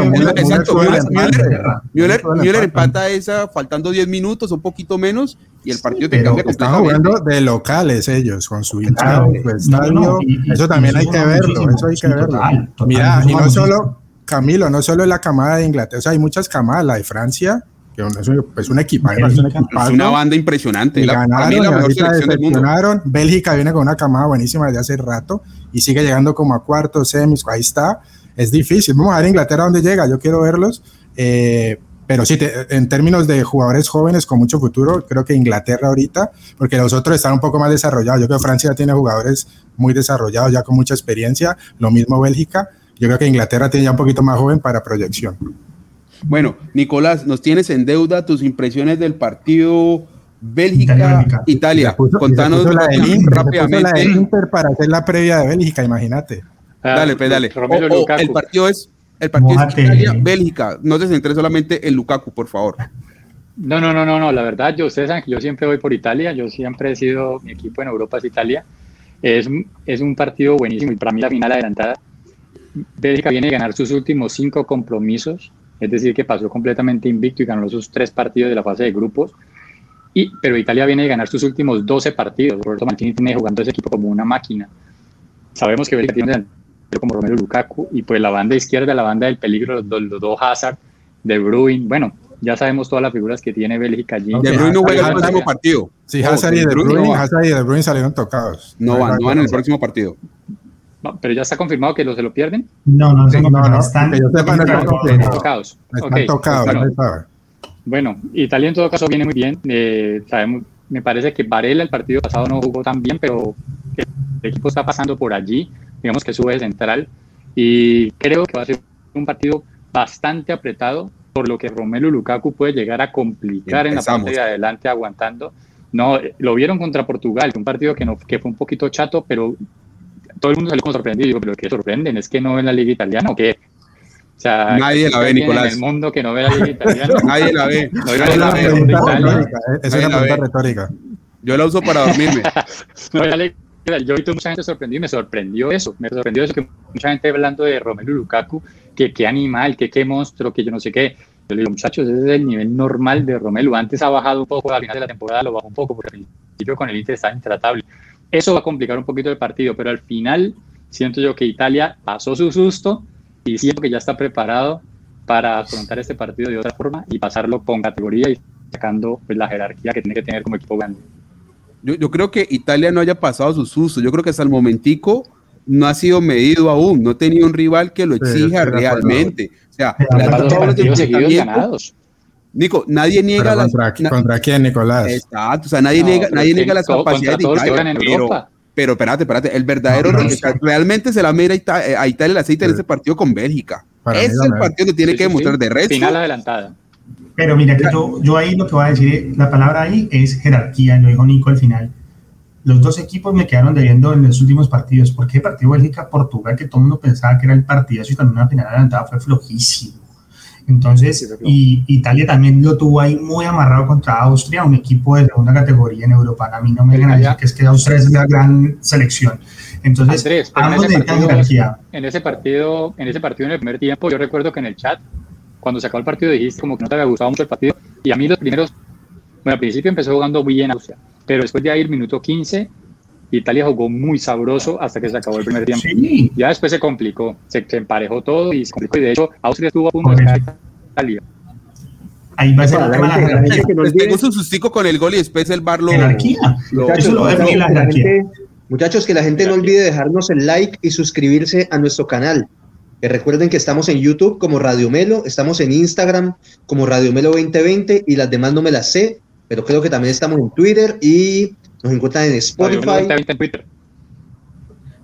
Müller empata esa faltando 10 minutos, un poquito menos, y el partido te cambia Están jugando de locales ellos, con su estadio. Eso también hay que verlo. Eso hay que verlo. Mira, y no solo, Camilo, no solo la camada de Inglaterra, o sea, hay muchas camadas, la de Francia es, un, es un equipo, es, una banda impresionante. ganaron, la mejor selección del mundo. Bélgica viene con una camada buenísima desde hace rato y sigue llegando como a cuartos, semis, ahí está. Es difícil. Vamos a ver Inglaterra dónde llega, yo quiero verlos. Eh, pero sí, en términos de jugadores jóvenes con mucho futuro, creo que Inglaterra ahorita, porque los otros están un poco más desarrollados. Yo creo que Francia tiene jugadores muy desarrollados, ya con mucha experiencia. Lo mismo Bélgica. Yo creo que Inglaterra tiene ya un poquito más joven para proyección. Bueno, Nicolás, nos tienes en deuda tus impresiones del partido Bélgica-Italia. Contanos rápidamente. La Inter para hacer la previa de Bélgica, imagínate. Ah, dale, pues dale. el partido es el partido es Italia-Bélgica. No te centres solamente en Lukaku, por favor. No, no, no, no, no. La verdad, yo, ustedes saben que yo siempre voy por Italia. Yo siempre he sido, mi equipo en Europa es Italia. Es, es un partido buenísimo y para mí la final adelantada. Bélgica viene a ganar sus últimos cinco compromisos es decir, que pasó completamente invicto y ganó sus tres partidos de la fase de grupos. Y, pero Italia viene de ganar sus últimos 12 partidos. Roberto Mancini tiene jugando ese equipo como una máquina. sabemos que Bélgica tiene como Romelu Lukaku y pues la banda izquierda, la banda del peligro, los, los dos Hazard, De Bruyne, bueno, ya sabemos todas las figuras que tiene Bélgica allí. De Bruyne no juega el próximo partido. Sí, Hazard y De Bruyne, Hazard y De Bruyne salieron tocados. No van, no van en el próximo partido. Pero ya está confirmado que los se lo pierden. No, no, Sí, no, no, no, están, no están están-. Tocados. Están Ok, tocados, bueno, no se sabe. Bueno, Italia en todo caso viene muy bien. eh, sabemos, me parece que Varela el partido pasado no jugó tan bien, pero el equipo está pasando por allí. Digamos que sube central. Y creo que va a ser un partido bastante apretado, por lo que Romelu Lukaku puede llegar a complicar en la Empezamos. parte de adelante aguantando. No, eh, lo vieron contra Portugal, un partido que, no, que fue un poquito chato, pero todo el mundo salió como sorprendido. Digo, pero ¿qué sorprenden? ¿Es que no ven la Liga Italiana o qué? O sea, Nadie la ve, ¿quién en Nicolás. el mundo que no ve la Liga Italiana. Nadie la ve. No, Nadie no, la Es una ve. pregunta retórica, eh, es Nadie una la pregunta ve. retórica. Yo la uso para dormirme. No, yo vi mucha gente sorprendió y me sorprendió eso. Me sorprendió eso que mucha gente hablando de Romelu Lukaku, que qué animal, que qué monstruo, que yo no sé qué. Yo le digo, muchachos, ese es el nivel normal de Romelu. Antes ha bajado un poco, al final de la temporada lo bajó un poco, porque al principio con el Inter estaba intratable. Eso va a complicar un poquito el partido, pero al final siento yo que Italia pasó su susto y siento que ya está preparado para afrontar este partido de otra forma y pasarlo con categoría y sacando pues, la jerarquía que tiene que tener como equipo grande. Yo, yo creo que Italia no haya pasado su susto. Yo creo que hasta el momentico no ha sido medido aún. No tenía un rival que lo exija realmente. O sea, Pero le ha ¿cuántos dado Dos todos los partidos seguidos enfrentamientos. ganados. Nico, nadie niega Pero las. contra, na- ¿Contra quién, Nicolás? Exacto, o sea, nadie No, niega, nadie niega las todo- capacidades de Italia, pero, pero espérate, espérate, el verdadero, No, no, realmente se la mira a eh, a Italia el aceite en Sí. este partido con Bélgica. Para Ese es el partido que tiene Sí, que sí, demostrar sí. de resto. Final adelantada. Pero mira que yo, yo ahí lo que voy a decir, es- la palabra ahí es jerarquía, lo dijo Nico al final. Los dos equipos me quedaron debiendo en los últimos partidos. porque el partido Bélgica-Portugal, que todo el mundo pensaba que era el partidazo y también una final adelantada, fue flojísimo? Entonces, y Italia también lo tuvo ahí muy amarrado contra Austria, un equipo de segunda categoría en Europa. A mí no me El vengan a decir Italia- que es que Austria es la gran selección. Entonces, Andrés, en ese, partido, en ese partido, en ese partido en el primer tiempo, yo recuerdo que en el chat, cuando se acabó el partido, dijiste como que no te había gustado mucho el partido. Y a mí los primeros, bueno, al principio empezó jugando bien Austria, pero después de ahí el minuto 15, Italia jugó muy sabroso hasta que se acabó el primer tiempo. Sí, Ya después se complicó, se, se emparejó todo y se complicó. Y de hecho, Austria estuvo a punto de Italia. ahí va a ser el la tema de jerarquía. que no pegó su sustico con el gol y después el bar lo. Jerarquía. lo- Muchachos, lo que la gente- muchachos, que la gente no olvide dejarnos el like y suscribirse a nuestro canal. Que recuerden que estamos en YouTube como Radio Melo, estamos en Instagram como Radio Melo 2020 y las demás no me las sé, pero creo que también estamos en Twitter y nos encuentran en Spotify. 90 en Twitter.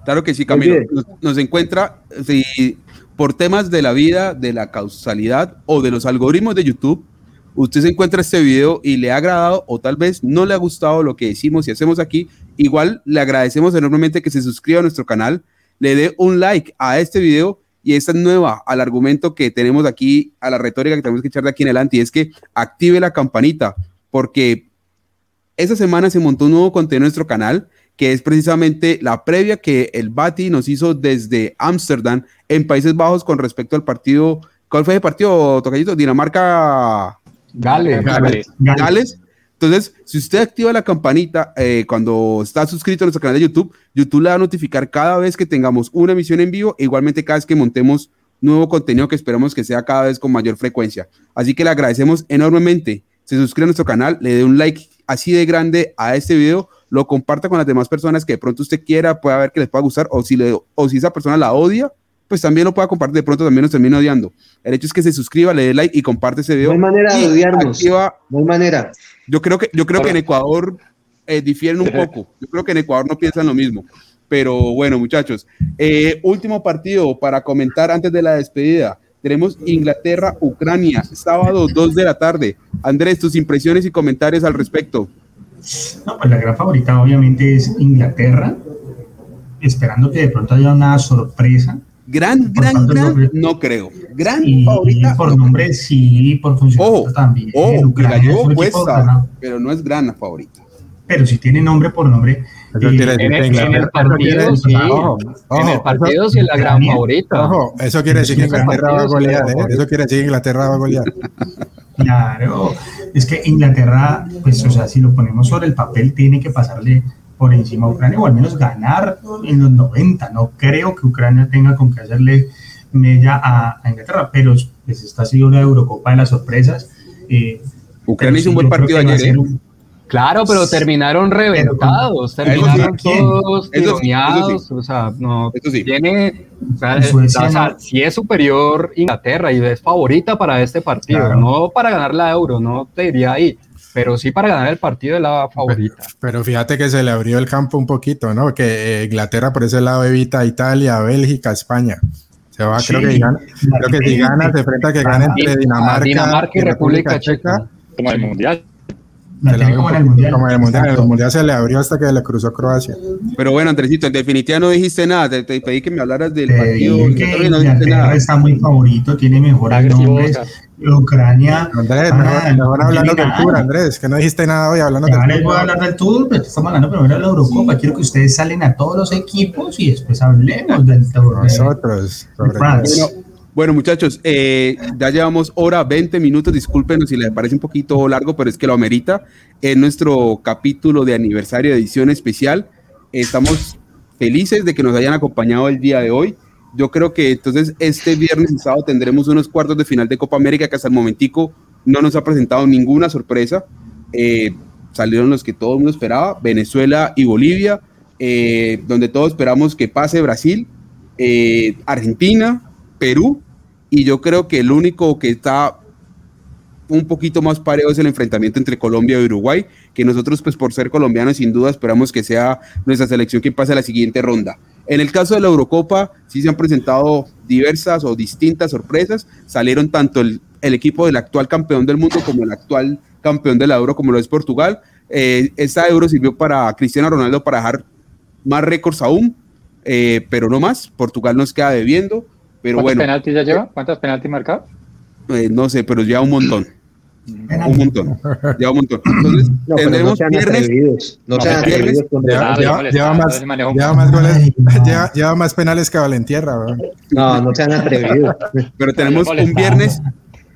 Claro que sí, Camilo. Nos, nos encuentra, si por temas de la vida, de la causalidad o de los algoritmos de YouTube, usted se encuentra este video y le ha agradado o tal vez no le ha gustado lo que decimos y hacemos aquí, igual le agradecemos enormemente que se suscriba a nuestro canal, le dé un like a este video y esta es nueva al argumento que tenemos aquí, a la retórica que tenemos que echar de aquí en adelante y es que active la campanita porque esta semana se montó un nuevo contenido en nuestro canal que es precisamente la previa que el Bati nos hizo desde Ámsterdam en Países Bajos con respecto al partido. ¿Cuál fue el partido, Tocayito? Dinamarca. Gales. Gales. Entonces, si usted activa la campanita eh, cuando está suscrito a nuestro canal de YouTube, YouTube le va a notificar cada vez que tengamos una emisión en vivo, e igualmente cada vez que montemos nuevo contenido que esperamos que sea cada vez con mayor frecuencia. Así que le agradecemos enormemente. Se suscribe a nuestro canal, le dé un like así de grande a este video, lo comparta con las demás personas que de pronto usted quiera, pueda ver que les pueda gustar, o si, le, o si esa persona la odia, pues también lo pueda compartir, de pronto también nos termina odiando. El hecho es que se suscriba, le dé like y comparte ese video. No hay manera de odiarnos. activa- No hay manera. yo creo que, yo creo que en Ecuador eh, difieren un poco. Yo creo que en Ecuador no piensan lo mismo. Pero bueno, muchachos, eh, último partido para comentar antes de la despedida. Tenemos Inglaterra-Ucrania, sábado 2 de la tarde. Andrés, tus impresiones y comentarios al respecto. No, pues la gran favorita obviamente es Inglaterra, esperando que de pronto haya una sorpresa. Gran, gran, tanto, gran, no- no creo. Gran Y, favorita. por no nombre sí, por funcionamiento también. la Ucrania ganado, pero no es gran favorita. pero si tiene nombre por nombre. Eso quiere decir En en el partido, sí. ojo, en el ojo, partido, sí es la gran favorita. Ojo, eso quiere decir que Inglaterra va a golear, ¿eh? Eso quiere decir que Inglaterra va a golear. Claro, es que Inglaterra, pues, o sea, si lo ponemos sobre el papel, tiene que pasarle por encima de Ucrania o al menos ganar en los 90. No creo que Ucrania tenga con qué hacerle mella a, a Inglaterra, pero pues esta ha sido una Eurocopa de las sorpresas. Eh, Ucrania hizo un buen partido ayer. ¿eh? Claro, pero terminaron reventados, terminaron todos tironeados, o sea, no sí. tiene, o sea, si es superior Inglaterra y es favorita para este partido, no para ganar la Euro, no te diría ahí, pero sí para ganar el partido de la favorita. Pero, fíjate que se le abrió el campo un poquito, ¿no? Que eh, Inglaterra por ese lado evita a Italia, Bélgica, España. Se va, creo que, gana, creo que si gana, se enfrenta a que gane entre Dinamarca, Dinamarca y, República, Checa. Como el Mundial como en el Mundial. Como en el Mundial, el Mundial se le abrió hasta que le cruzó Croacia. Pero bueno, Andresito, en definitiva no dijiste nada, te, te pedí que me hablaras del te partido. Que no nada. está muy favorito, tiene mejores nombres. Ucrania. Andrés, ah, mejor, hablando del tour, Andrés, que no dijiste nada hoy hablando del tour. voy a hablar del tour, pero estamos hablando primero de la Eurocopa. Quiero que ustedes salen a todos los equipos y después hablemos del tour. Nosotros, sobre bueno, muchachos, eh, ya llevamos hora 20 minutos. Discúlpenos si les parece un poquito largo, pero es que lo amerita. En nuestro capítulo de aniversario de edición especial, estamos felices de que nos hayan acompañado el día de hoy. Yo creo que entonces este viernes y tendremos unos cuartos de final de Copa América que hasta el momentico no nos ha presentado ninguna sorpresa. Eh, salieron los que todo el mundo esperaba, Venezuela y Bolivia, eh, donde todos esperamos que pase Brasil, Argentina, Perú, y yo creo que el único que está un poquito más parejo es el enfrentamiento entre Colombia y Uruguay, que nosotros pues por ser colombianos sin duda esperamos que sea nuestra selección quien pase a la siguiente ronda. En el caso de la Eurocopa sí se han presentado diversas o distintas sorpresas, salieron tanto el, equipo del actual campeón del mundo como el actual campeón de la Euro como lo es Portugal. Eh, esta Euro sirvió para Cristiano Ronaldo para dejar más récords aún, eh, pero no más. Portugal nos queda debiendo. Pero ¿Cuántos bueno, penaltis ya lleva? ¿Cuántos penaltis marcados? Eh, no sé, pero ya un montón. Un montón. Ya un montón. Entonces, no, tendremos no viernes. Atrevidos. No, sean atrevidos. Lleva, más, lleva, más goles, lleva, lleva, más penales que Valentierra. ¿verdad? No, no sean atrevidos. Pero tenemos un viernes.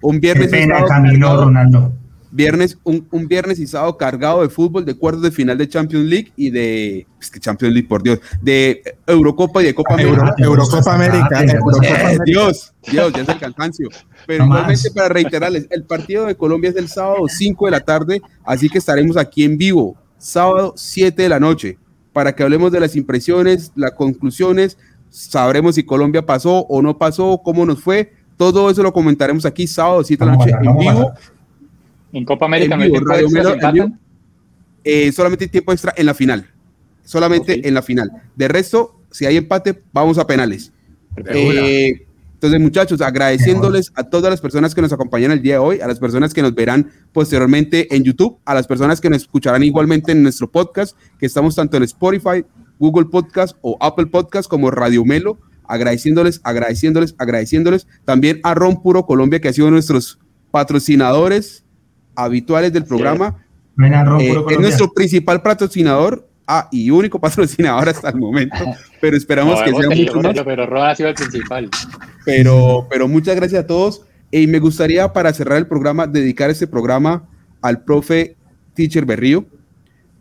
Un viernes. Qué pena, Camilo Ronaldo viernes, un, un, viernes y sábado cargado de fútbol, de cuartos de final de Champions League y de, es que Champions League, por Dios, de Eurocopa y de Copa Euro, América. Eurocopa América. Eurocopa América. Dios, Dios, ya es el cansancio. Pero no igualmente más. para reiterarles, el partido de Colombia es el sábado 5 de la tarde, así que estaremos aquí en vivo, sábado 7 de la noche, para que hablemos de las impresiones, las conclusiones, sabremos si Colombia pasó o no pasó, cómo nos fue, todo eso lo comentaremos aquí sábado 7 de la noche en vivo. En Copa América en vivo, no hay tiempo Radio extra, Melo, eh, solamente tiempo extra en la final. Solamente okay. en la final. De resto, si hay empate, vamos a penales. Eh, entonces, muchachos, agradeciéndoles a todas las personas que nos acompañan el día de hoy, a las personas que nos verán posteriormente en YouTube, a las personas que nos escucharán igualmente en nuestro podcast, que estamos tanto en Spotify, Google Podcast o Apple Podcast como Radio Melo, agradeciéndoles, agradeciéndoles, agradeciéndoles. También a Ron Puro Colombia, que ha sido nuestros patrocinadores habituales del programa. Eh, es nuestro principal patrocinador ah, y único patrocinador hasta el momento, pero esperamos no, que sea mucho más. Pero Roa ha sido el principal. Pero, pero muchas gracias a todos. Y me gustaría, para cerrar el programa, dedicar este programa al profe Teacher Berrío.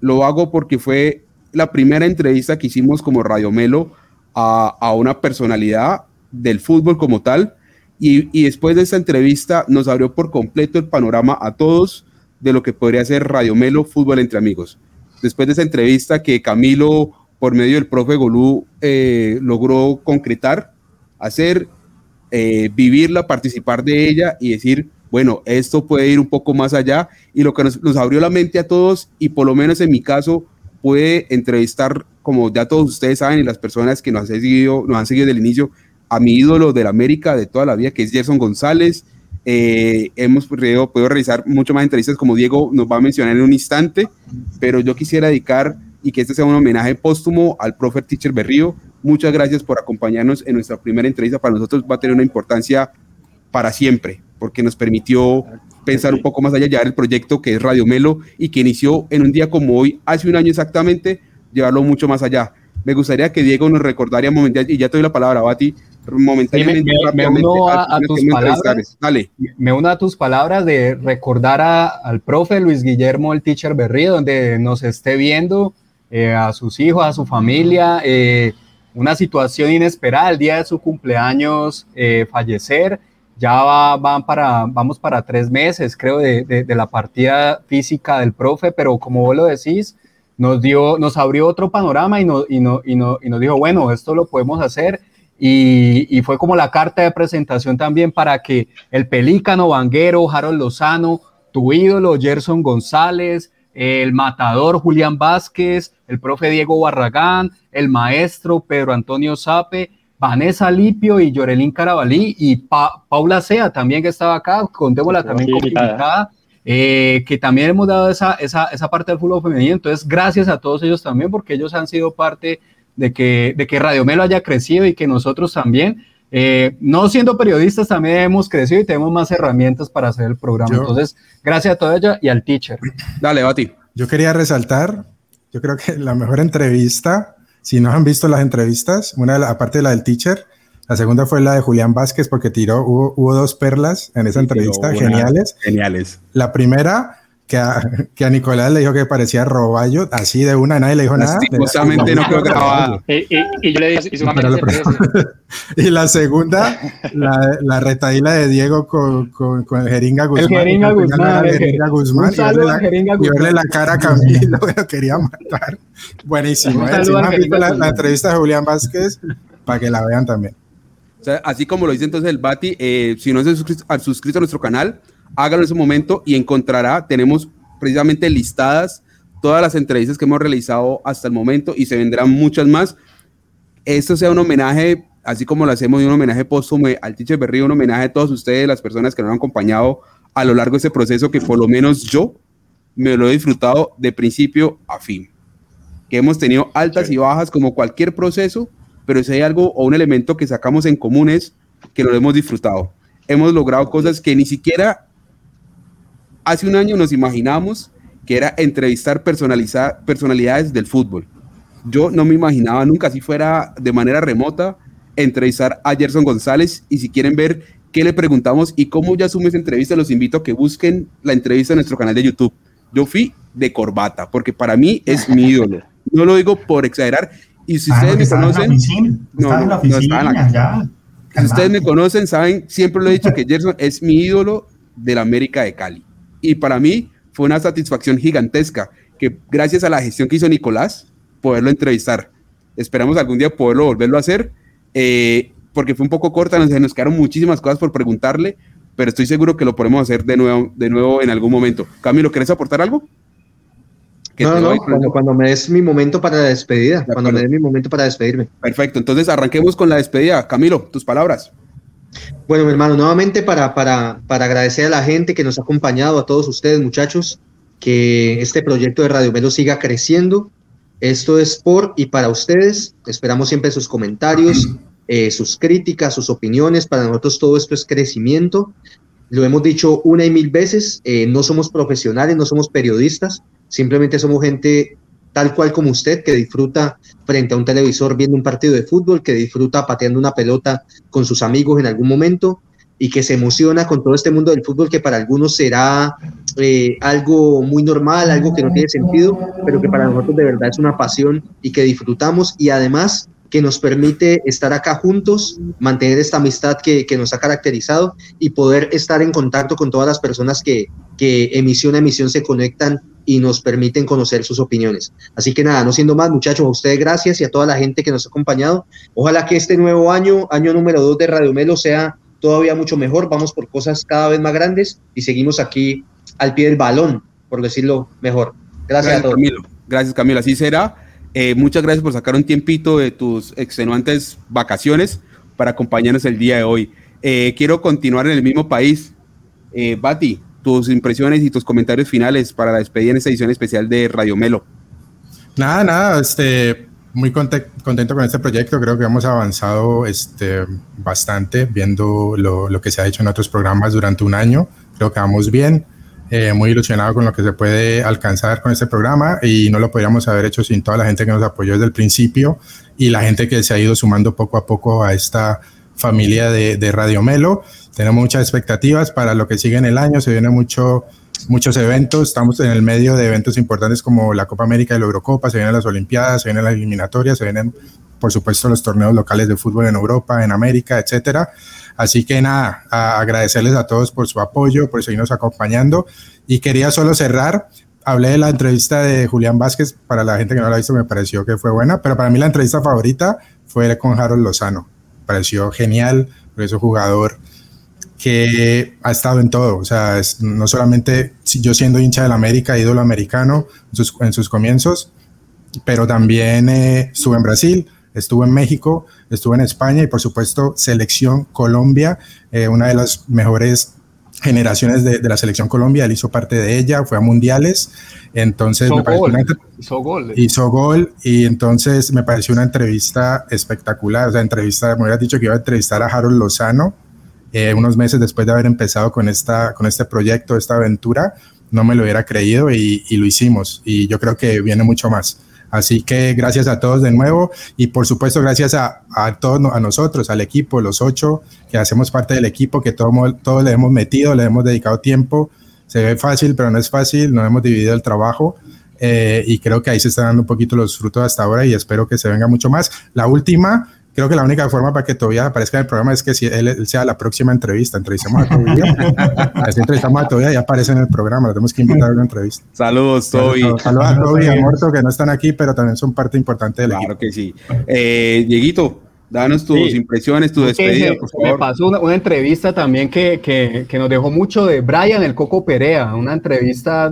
Lo hago porque fue la primera entrevista que hicimos como Radio Melo a, a una personalidad del fútbol como tal y, después de esta entrevista nos abrió por completo el panorama a todos de lo que podría ser Radio Melo Fútbol entre Amigos. Después de esa entrevista que Camilo, por medio del profe Golú, eh, logró concretar, hacer, eh, vivirla, participar de ella y decir, bueno, esto puede ir un poco más allá y lo que nos, abrió la mente a todos y por lo menos en mi caso puede entrevistar, como ya todos ustedes saben y las personas que nos han seguido, nos han seguido desde el inicio, a mi ídolo de la América de toda la vida, que es Gerson González. Eh, hemos podido, realizar mucho más entrevistas como Diego nos va a mencionar en un instante, pero yo quisiera dedicar y que este sea un homenaje póstumo al profe Teacher Berrío. Muchas gracias por acompañarnos en nuestra primera entrevista. Para nosotros va a tener una importancia para siempre, porque nos permitió pensar un poco más allá, llevar el proyecto que es Radio Melo y que inició en un día como hoy, hace un año exactamente, llevarlo mucho más allá. Me gustaría que Diego nos recordara momentáneamente, y ya te doy la palabra, Bati, momentáneamente. Me, me, me uno a, a tus palabras, Dale. me uno a tus palabras de recordar a, al profe Luis Guillermo, el teacher Berrío, donde nos esté viendo, eh, a sus hijos, a su familia, eh, una situación inesperada, el día de su cumpleaños eh, fallecer, ya va, van para, vamos para tres meses, creo, de, de, la partida física del profe, pero como vos lo decís, nos, dio, nos abrió otro panorama y, no, y, no, y, no, y nos dijo, bueno, esto lo podemos hacer. Y, y, fue como la carta de presentación también para que el Pelícano, Vanguero, Harold Lozano, tu ídolo, Gerson González, el matador Julián Vázquez, el profe Diego Barragán, el maestro Pedro Antonio Sape, Vanessa Lipio y Yorelín Carabalí y Paula Sea también que estaba acá, contémosla también como invitada, eh, que también hemos dado esa, esa, esa, parte del fútbol femenino. Entonces, gracias a todos ellos también, porque ellos han sido parte de que, de que Radio Melo haya crecido y que nosotros también. Eh, no siendo periodistas también hemos crecido y tenemos más herramientas para hacer el programa. Entonces, gracias a toda ella y al teacher. Dale, Bati. Yo quería resaltar, yo creo que la mejor entrevista, si no han visto las entrevistas, una de la, aparte de la del teacher, la segunda fue la de Julián Vázquez porque tiró, hubo, hubo dos perlas en esa entrevista, geniales. Geniales. La primera que a, que a Nicolás le dijo que parecía roballo, así de una, nadie le dijo nada. Justamente no quedó grabado. Y, y, yo le dije, y, su y la segunda, la, la, retadila de Diego con, con, con el Jeringa Guzmán. El Jeringa Guzmán. El Jeringa Guzmán. y verle, la, cara a Camilo, lo quería matar. Buenísimo. ¿eh? Si no han visto la, la, entrevista de Julián Vázquez, para que la vean también. Así como lo dice entonces el Bati, eh, si no se ha suscrito a nuestro canal, hágalo en ese momento y encontrará, tenemos precisamente listadas todas las entrevistas que hemos realizado hasta el momento y se vendrán muchas más. Esto sea un homenaje, así como lo hacemos, un homenaje póstumo al Teacher Berrío, un homenaje a todos ustedes, las personas que nos han acompañado a lo largo de este proceso que por lo menos yo me lo he disfrutado de principio a fin. Que hemos tenido altas y bajas como cualquier proceso, pero si hay algo o un elemento que sacamos en común es que lo hemos disfrutado. Hemos logrado cosas que ni siquiera hace un año nos imaginamos que era entrevistar personalidades del fútbol. Yo no me imaginaba nunca, si fuera de manera remota, entrevistar a Gerson González y si quieren ver qué le preguntamos y cómo ya asume esa entrevista, los invito a que busquen la entrevista en nuestro canal de YouTube. Yo fui de corbata, porque para mí es mi ídolo. No lo digo por exagerar. Y si ustedes me conocen... Si ustedes me conocen, saben, siempre lo he dicho que Gerson es mi ídolo de la América de Cali y para mí fue una satisfacción gigantesca que gracias a la gestión que hizo Nicolás, poderlo entrevistar. Esperamos algún día poderlo volverlo a hacer, eh, porque fue un poco corta, nos, nos quedaron muchísimas cosas por preguntarle, pero estoy seguro que lo podemos hacer de nuevo, de nuevo en algún momento. Camilo, ¿quieres aportar algo? No, no, cuando, cuando, me des mi momento para la despedida, cuando me des mi momento para despedirme. Perfecto, entonces arranquemos con la despedida. Camilo, tus palabras. Bueno, mi hermano, nuevamente para, para, para agradecer a la gente que nos ha acompañado, a todos ustedes, muchachos, que este proyecto de Radio Melo siga creciendo. Esto es por y para ustedes. Esperamos siempre sus comentarios, eh, sus críticas, sus opiniones. Para nosotros todo esto es crecimiento. Lo hemos dicho una y mil veces, eh, no somos profesionales, no somos periodistas, simplemente somos gente tal cual como usted, que disfruta frente a un televisor viendo un partido de fútbol, que disfruta pateando una pelota con sus amigos en algún momento y que se emociona con todo este mundo del fútbol que para algunos será eh, algo muy normal, algo que no tiene sentido, pero que para nosotros de verdad es una pasión y que disfrutamos y además que nos permite estar acá juntos, mantener esta amistad que, que, nos ha caracterizado y poder estar en contacto con todas las personas que, que emisión a emisión se conectan y nos permiten conocer sus opiniones. Así que nada, no siendo más, muchachos, a ustedes gracias y a toda la gente que nos ha acompañado. Ojalá que este nuevo año, año número 2 de Radio Melo, sea todavía mucho mejor. Vamos por cosas cada vez más grandes y seguimos aquí al pie del balón, por decirlo mejor. Gracias, a todos. Camilo. Gracias, Camilo. Así será. Eh, muchas gracias por sacar un tiempito de tus extenuantes vacaciones para acompañarnos el día de hoy. Eh, quiero continuar en el mismo país. Eh, Bati, tus impresiones y tus comentarios finales para la despedida en esta edición especial de Radio Melo. Nada, nada, este, muy contento con este proyecto. Creo que hemos avanzado este, bastante viendo lo, lo, que se ha hecho en otros programas durante un año. Creo que vamos bien. Eh, muy ilusionado con lo que se puede alcanzar con este programa y no lo podríamos haber hecho sin toda la gente que nos apoyó desde el principio y la gente que se ha ido sumando poco a poco a esta familia de, de Radio Melo tenemos muchas expectativas para lo que sigue en el año, se viene mucho muchos eventos, estamos en el medio de eventos importantes como la Copa América y la Eurocopa, se vienen las Olimpiadas, se vienen las eliminatorias, se vienen, por supuesto, los torneos locales de fútbol en Europa, en América, etcétera. Así que nada, agradecerles a todos por su apoyo, por seguirnos acompañando. Y quería solo cerrar. Hablé de la entrevista de Julián Vázquez, para la gente que no la ha visto me pareció que fue buena, pero para mí la entrevista favorita fue con Harold Lozano. pareció genial, por eso jugador que ha estado en todo, o sea, no solamente yo siendo hincha del América, ídolo americano en sus, comienzos, pero también eh, estuve en Brasil, estuve en México, estuve en España y por supuesto selección Colombia, eh, una de las mejores generaciones de, la selección Colombia, él hizo parte de ella, fue a mundiales, entonces hizo me gol, hizo gol. Hizo gol y entonces me pareció una entrevista espectacular, o sea, entrevista, me hubiera dicho que iba a entrevistar a Harold Lozano eh, unos meses después de haber empezado con, esta, con este proyecto, esta aventura, no me lo hubiera creído y, y lo hicimos y yo creo que viene mucho más. Así que gracias a todos de nuevo y por supuesto gracias a, a todos a nosotros, al equipo, los ocho que hacemos parte del equipo, que todos todo le hemos metido, le hemos dedicado tiempo. Se ve fácil, pero no es fácil, no hemos dividido el trabajo eh, y creo que ahí se están dando un poquito los frutos hasta ahora y espero que se venga mucho más. La última, creo que la única forma para que todavía aparezca en el programa es que si él, sea la próxima entrevista. Entrevistamos a Tobía. Así entrevistamos a Tobía y aparece en el programa. Lo tenemos que invitar a una entrevista. Saludos, Toby. Saludos, a Toby y a Morto, que no están aquí, pero también son parte importante del claro que sí. Eh, Dieguito, danos tus impresiones, tu despedida, por favor. Me pasó una, entrevista también que, que, que, nos dejó mucho de Brian el Coco Perea. Una entrevista,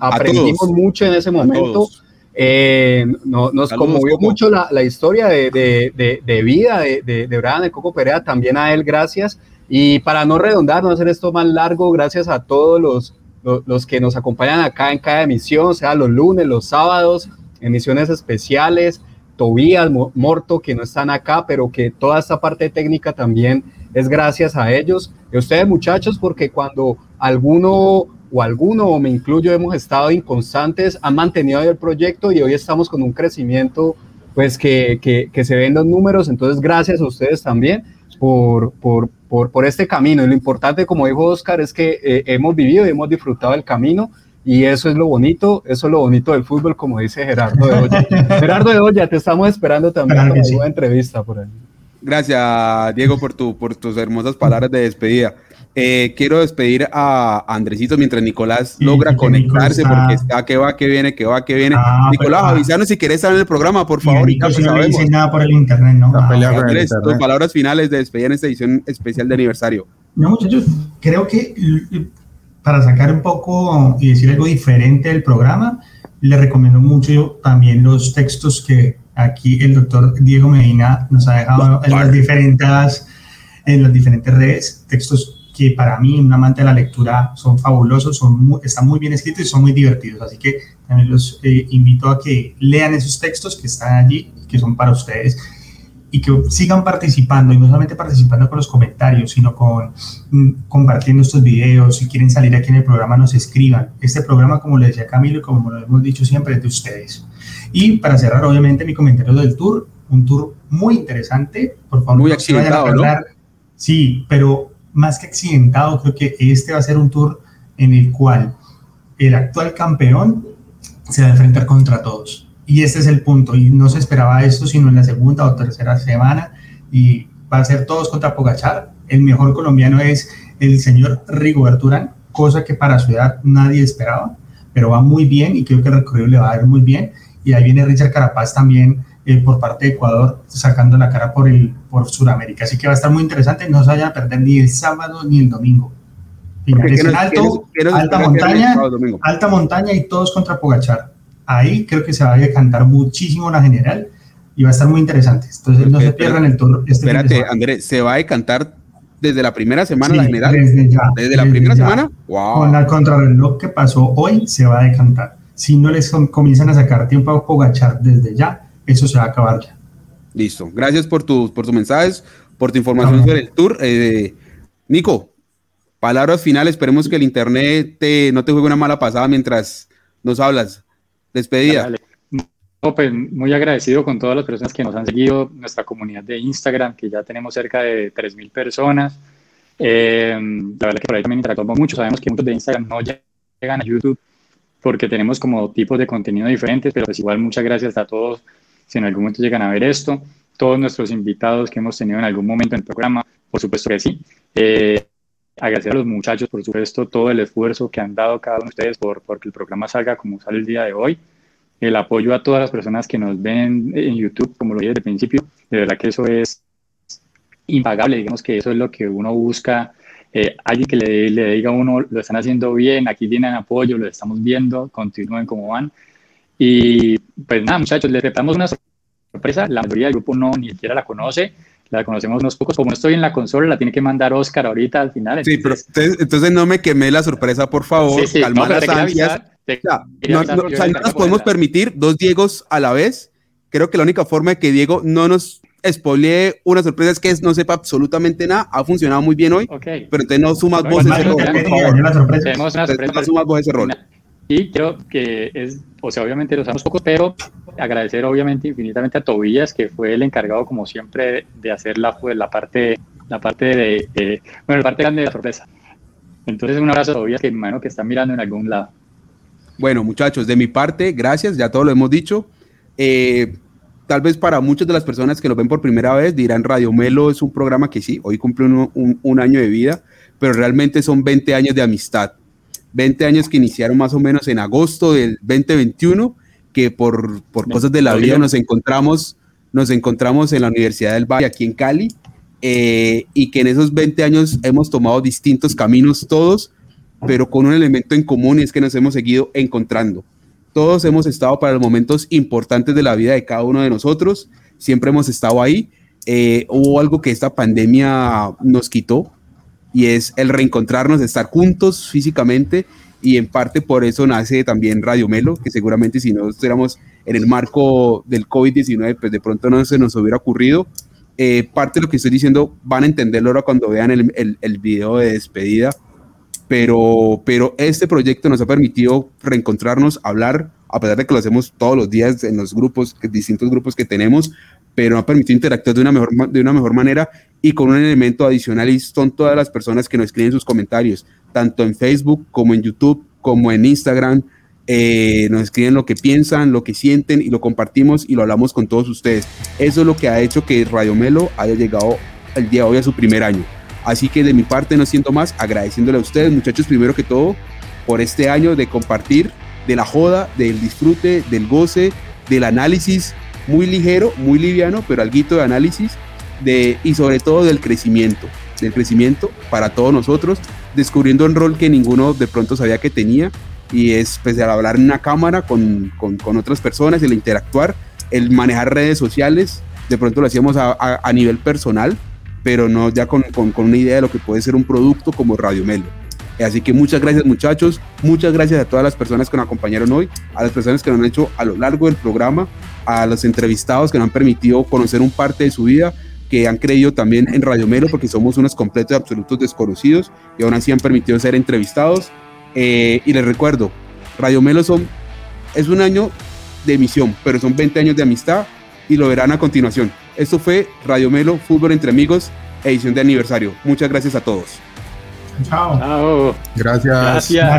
aprendimos mucho en ese momento eh, nos conmovió mucho la, la historia de, de, de, vida de, de, de Brian de Coco Perea, también a él gracias. Y para no redondar, no hacer esto más largo, gracias a todos los, los, los, que nos acompañan acá en cada emisión, sea los lunes, los sábados, emisiones especiales, Tobías, Morto, que no están acá, pero que toda esta parte técnica también es gracias a ellos. Y a ustedes muchachos, porque cuando alguno o alguno, o me incluyo, hemos estado inconstantes, han mantenido el proyecto y hoy estamos con un crecimiento pues que, que, que se ven los números, entonces gracias a ustedes también por, por, por, por este camino. Y lo importante, como dijo Oscar, es que eh, hemos vivido y hemos disfrutado el camino y eso es lo bonito, eso es lo bonito del fútbol, como dice Gerardo de Olla. Gerardo de Olla, te estamos esperando también para una entrevista por ahí. Gracias, Diego, por, tu, por tus hermosas palabras de despedida. Eh, quiero despedir a Andresito mientras Nicolás logra conectarse porque está que va, que viene, que va, que viene. Ah, Nicolás, pues, avísanos si querés estar en el programa, por favor. Y no dice nada por el internet, ¿no? Ah, Andrés, tus palabras finales de despedida en esta edición especial de aniversario. No, muchachos, creo que para sacar un poco y decir algo diferente del programa, le recomiendo mucho también los textos que aquí el doctor Diego Medina nos ha dejado en las diferentes, en las diferentes redes, textos que para mí, un amante de la lectura, son fabulosos, son están muy bien escritos y son muy divertidos. Así que también los eh, invito a que lean esos textos que están allí, que son para ustedes, y que sigan participando, y no solamente participando con los comentarios, sino con mm, compartiendo estos videos. Si quieren salir aquí en el programa, nos escriban. Este programa, como le decía Camilo y como lo hemos dicho siempre, es de ustedes. Y para cerrar, obviamente, mi comentario del tour, un tour muy interesante. Por favor, muy accidentado, ¿no? Sí, pero más que accidentado, creo que este va a ser un tour en el cual el actual campeón se va a enfrentar contra todos. Y este es el punto. Y no se esperaba esto sino en la segunda o tercera semana. Y va a ser todos contra Pogachar. El mejor colombiano es el señor Rigoberto Urán, cosa que para su edad nadie esperaba. Pero va muy bien y creo que el recorrido le va a ir muy bien. Y ahí viene Richard Carapaz también eh, por parte de Ecuador, sacando la cara por, el, por Sudamérica. Así que va a estar muy interesante, no se vayan a perder ni el sábado ni el domingo. Finales en alto, alta montaña, alta montaña y todos contra Pogachar. Ahí creo que se va a decantar muchísimo la general y va a estar muy interesante. Entonces no se pierdan el tour. Este espérate, Andrés, ¿se va a decantar desde la primera semana la general? Desde ya. ¿Desde la primera semana? Wow. Con la contrarreloj que pasó hoy, se va a decantar. Si no les comienzan a sacar tiempo a Pogachar desde ya, eso se va a acabar ya. Listo. Gracias por, tus por tus mensajes, por tu información sobre el tour. Eh, Nico, palabras finales. Esperemos que el internet te, no te juegue una mala pasada mientras nos hablas. Despedida. Pues, muy agradecido con todas las personas que nos han seguido, nuestra comunidad de Instagram, que ya tenemos cerca de 3.000 personas. Eh, la verdad que por ahí también interactuamos mucho. Sabemos que muchos de Instagram no llegan a YouTube porque tenemos como tipos de contenido diferentes, pero pues igual muchas gracias a todos si en algún momento llegan a ver esto, todos nuestros invitados que hemos tenido en algún momento en el programa, por supuesto que sí. Eh, agradecer a los muchachos, por supuesto, todo el esfuerzo que han dado cada uno de ustedes por, por que el programa salga como sale el día de hoy. El apoyo a todas las personas que nos ven en YouTube, como lo dije desde el principio, de verdad que eso es impagable, digamos que eso es lo que uno busca. Eh, alguien que le, le, diga a uno, lo están haciendo bien, aquí tienen apoyo, lo estamos viendo, continúen como van. Y pues nada, muchachos, les preparamos una sorpresa. La mayoría del grupo no ni siquiera la conoce la conocemos unos pocos. Como no estoy en la consola, la tiene que mandar Oscar ahorita al final. Sí, pero entonces, no me quemé la sorpresa, por favor. Sí, sí, calma no, las ansias. no, nos podemos permitir dos Diegos a la vez. Creo que la única forma de que Diego no nos spoilee una sorpresa es que no sepa absolutamente nada. Ha funcionado muy bien hoy, okay. pero entonces no sumas rol. Tenemos una sorpresa. No sumas vos ese rol. Y creo que es, o sea, obviamente lo usamos pocos, pero agradecer obviamente infinitamente a Tobillas, que fue el encargado, como siempre, de hacer la, pues, la parte, la parte de, bueno, la parte grande de la sorpresa. Entonces, un abrazo a Tobillas, que imagino que está mirando en algún lado. Bueno, muchachos, de mi parte, gracias, ya todo lo hemos dicho. Eh, tal vez para muchas de las personas que lo ven por primera vez dirán Radio Melo es un programa que sí, hoy cumple un, un, un año de vida, pero realmente son 20 años de amistad 20 años que iniciaron más o menos en agosto del 2021, que por, por cosas de la vida nos encontramos, nos encontramos en la Universidad del Valle, aquí en Cali, eh, y que en esos 20 años hemos tomado distintos caminos todos, pero con un elemento en común y es que nos hemos seguido encontrando. Todos hemos estado para los momentos importantes de la vida de cada uno de nosotros, siempre hemos estado ahí. Eh, hubo algo que esta pandemia nos quitó, y es el reencontrarnos, estar juntos físicamente y en parte por eso nace también Radio Melo, que seguramente si no estuviéramos en el marco del COVID-19, pues de pronto no se nos hubiera ocurrido. Eh, parte de lo que estoy diciendo van a entenderlo ahora cuando vean el, el, el, video de despedida, pero, pero este proyecto nos ha permitido reencontrarnos, hablar, a pesar de que lo hacemos todos los días en los grupos, distintos grupos que tenemos, pero nos ha permitido interactuar de una mejor, de una mejor manera y con un elemento adicional y son todas las personas que nos escriben sus comentarios, tanto en Facebook como en YouTube, como en Instagram. Eh, nos escriben lo que piensan, lo que sienten y lo compartimos y lo hablamos con todos ustedes. Eso es lo que ha hecho que Radio Melo haya llegado el día de hoy a su primer año. Así que de mi parte, no siento más, agradeciéndole a ustedes, muchachos, primero que todo, por este año de compartir, de la joda, del disfrute, del goce, del análisis muy ligero, muy liviano, pero algo de análisis de, y sobre todo del crecimiento, del crecimiento para todos nosotros, descubriendo un rol que ninguno de pronto sabía que tenía y es pues al hablar en una cámara con, con, con otras personas, el interactuar, el manejar redes sociales, de pronto lo hacíamos a, a, a nivel personal, pero no ya con, con, una idea de lo que puede ser un producto como Radio Melo. Así que muchas gracias muchachos, muchas gracias a todas las personas que nos acompañaron hoy, a las personas que nos han hecho a lo largo del programa, a los entrevistados que nos han permitido conocer un parte de su vida, que han creído también en Radio Melo, porque somos unos completos y absolutos desconocidos y aún así han permitido ser entrevistados. Eh, y les recuerdo, Radio Melo son, es un año de emisión, pero son 20 años de amistad y lo verán a continuación. Esto fue Radio Melo, Fútbol entre Amigos, edición de aniversario. Muchas gracias a todos. Chao. Chao. Gracias. Gracias.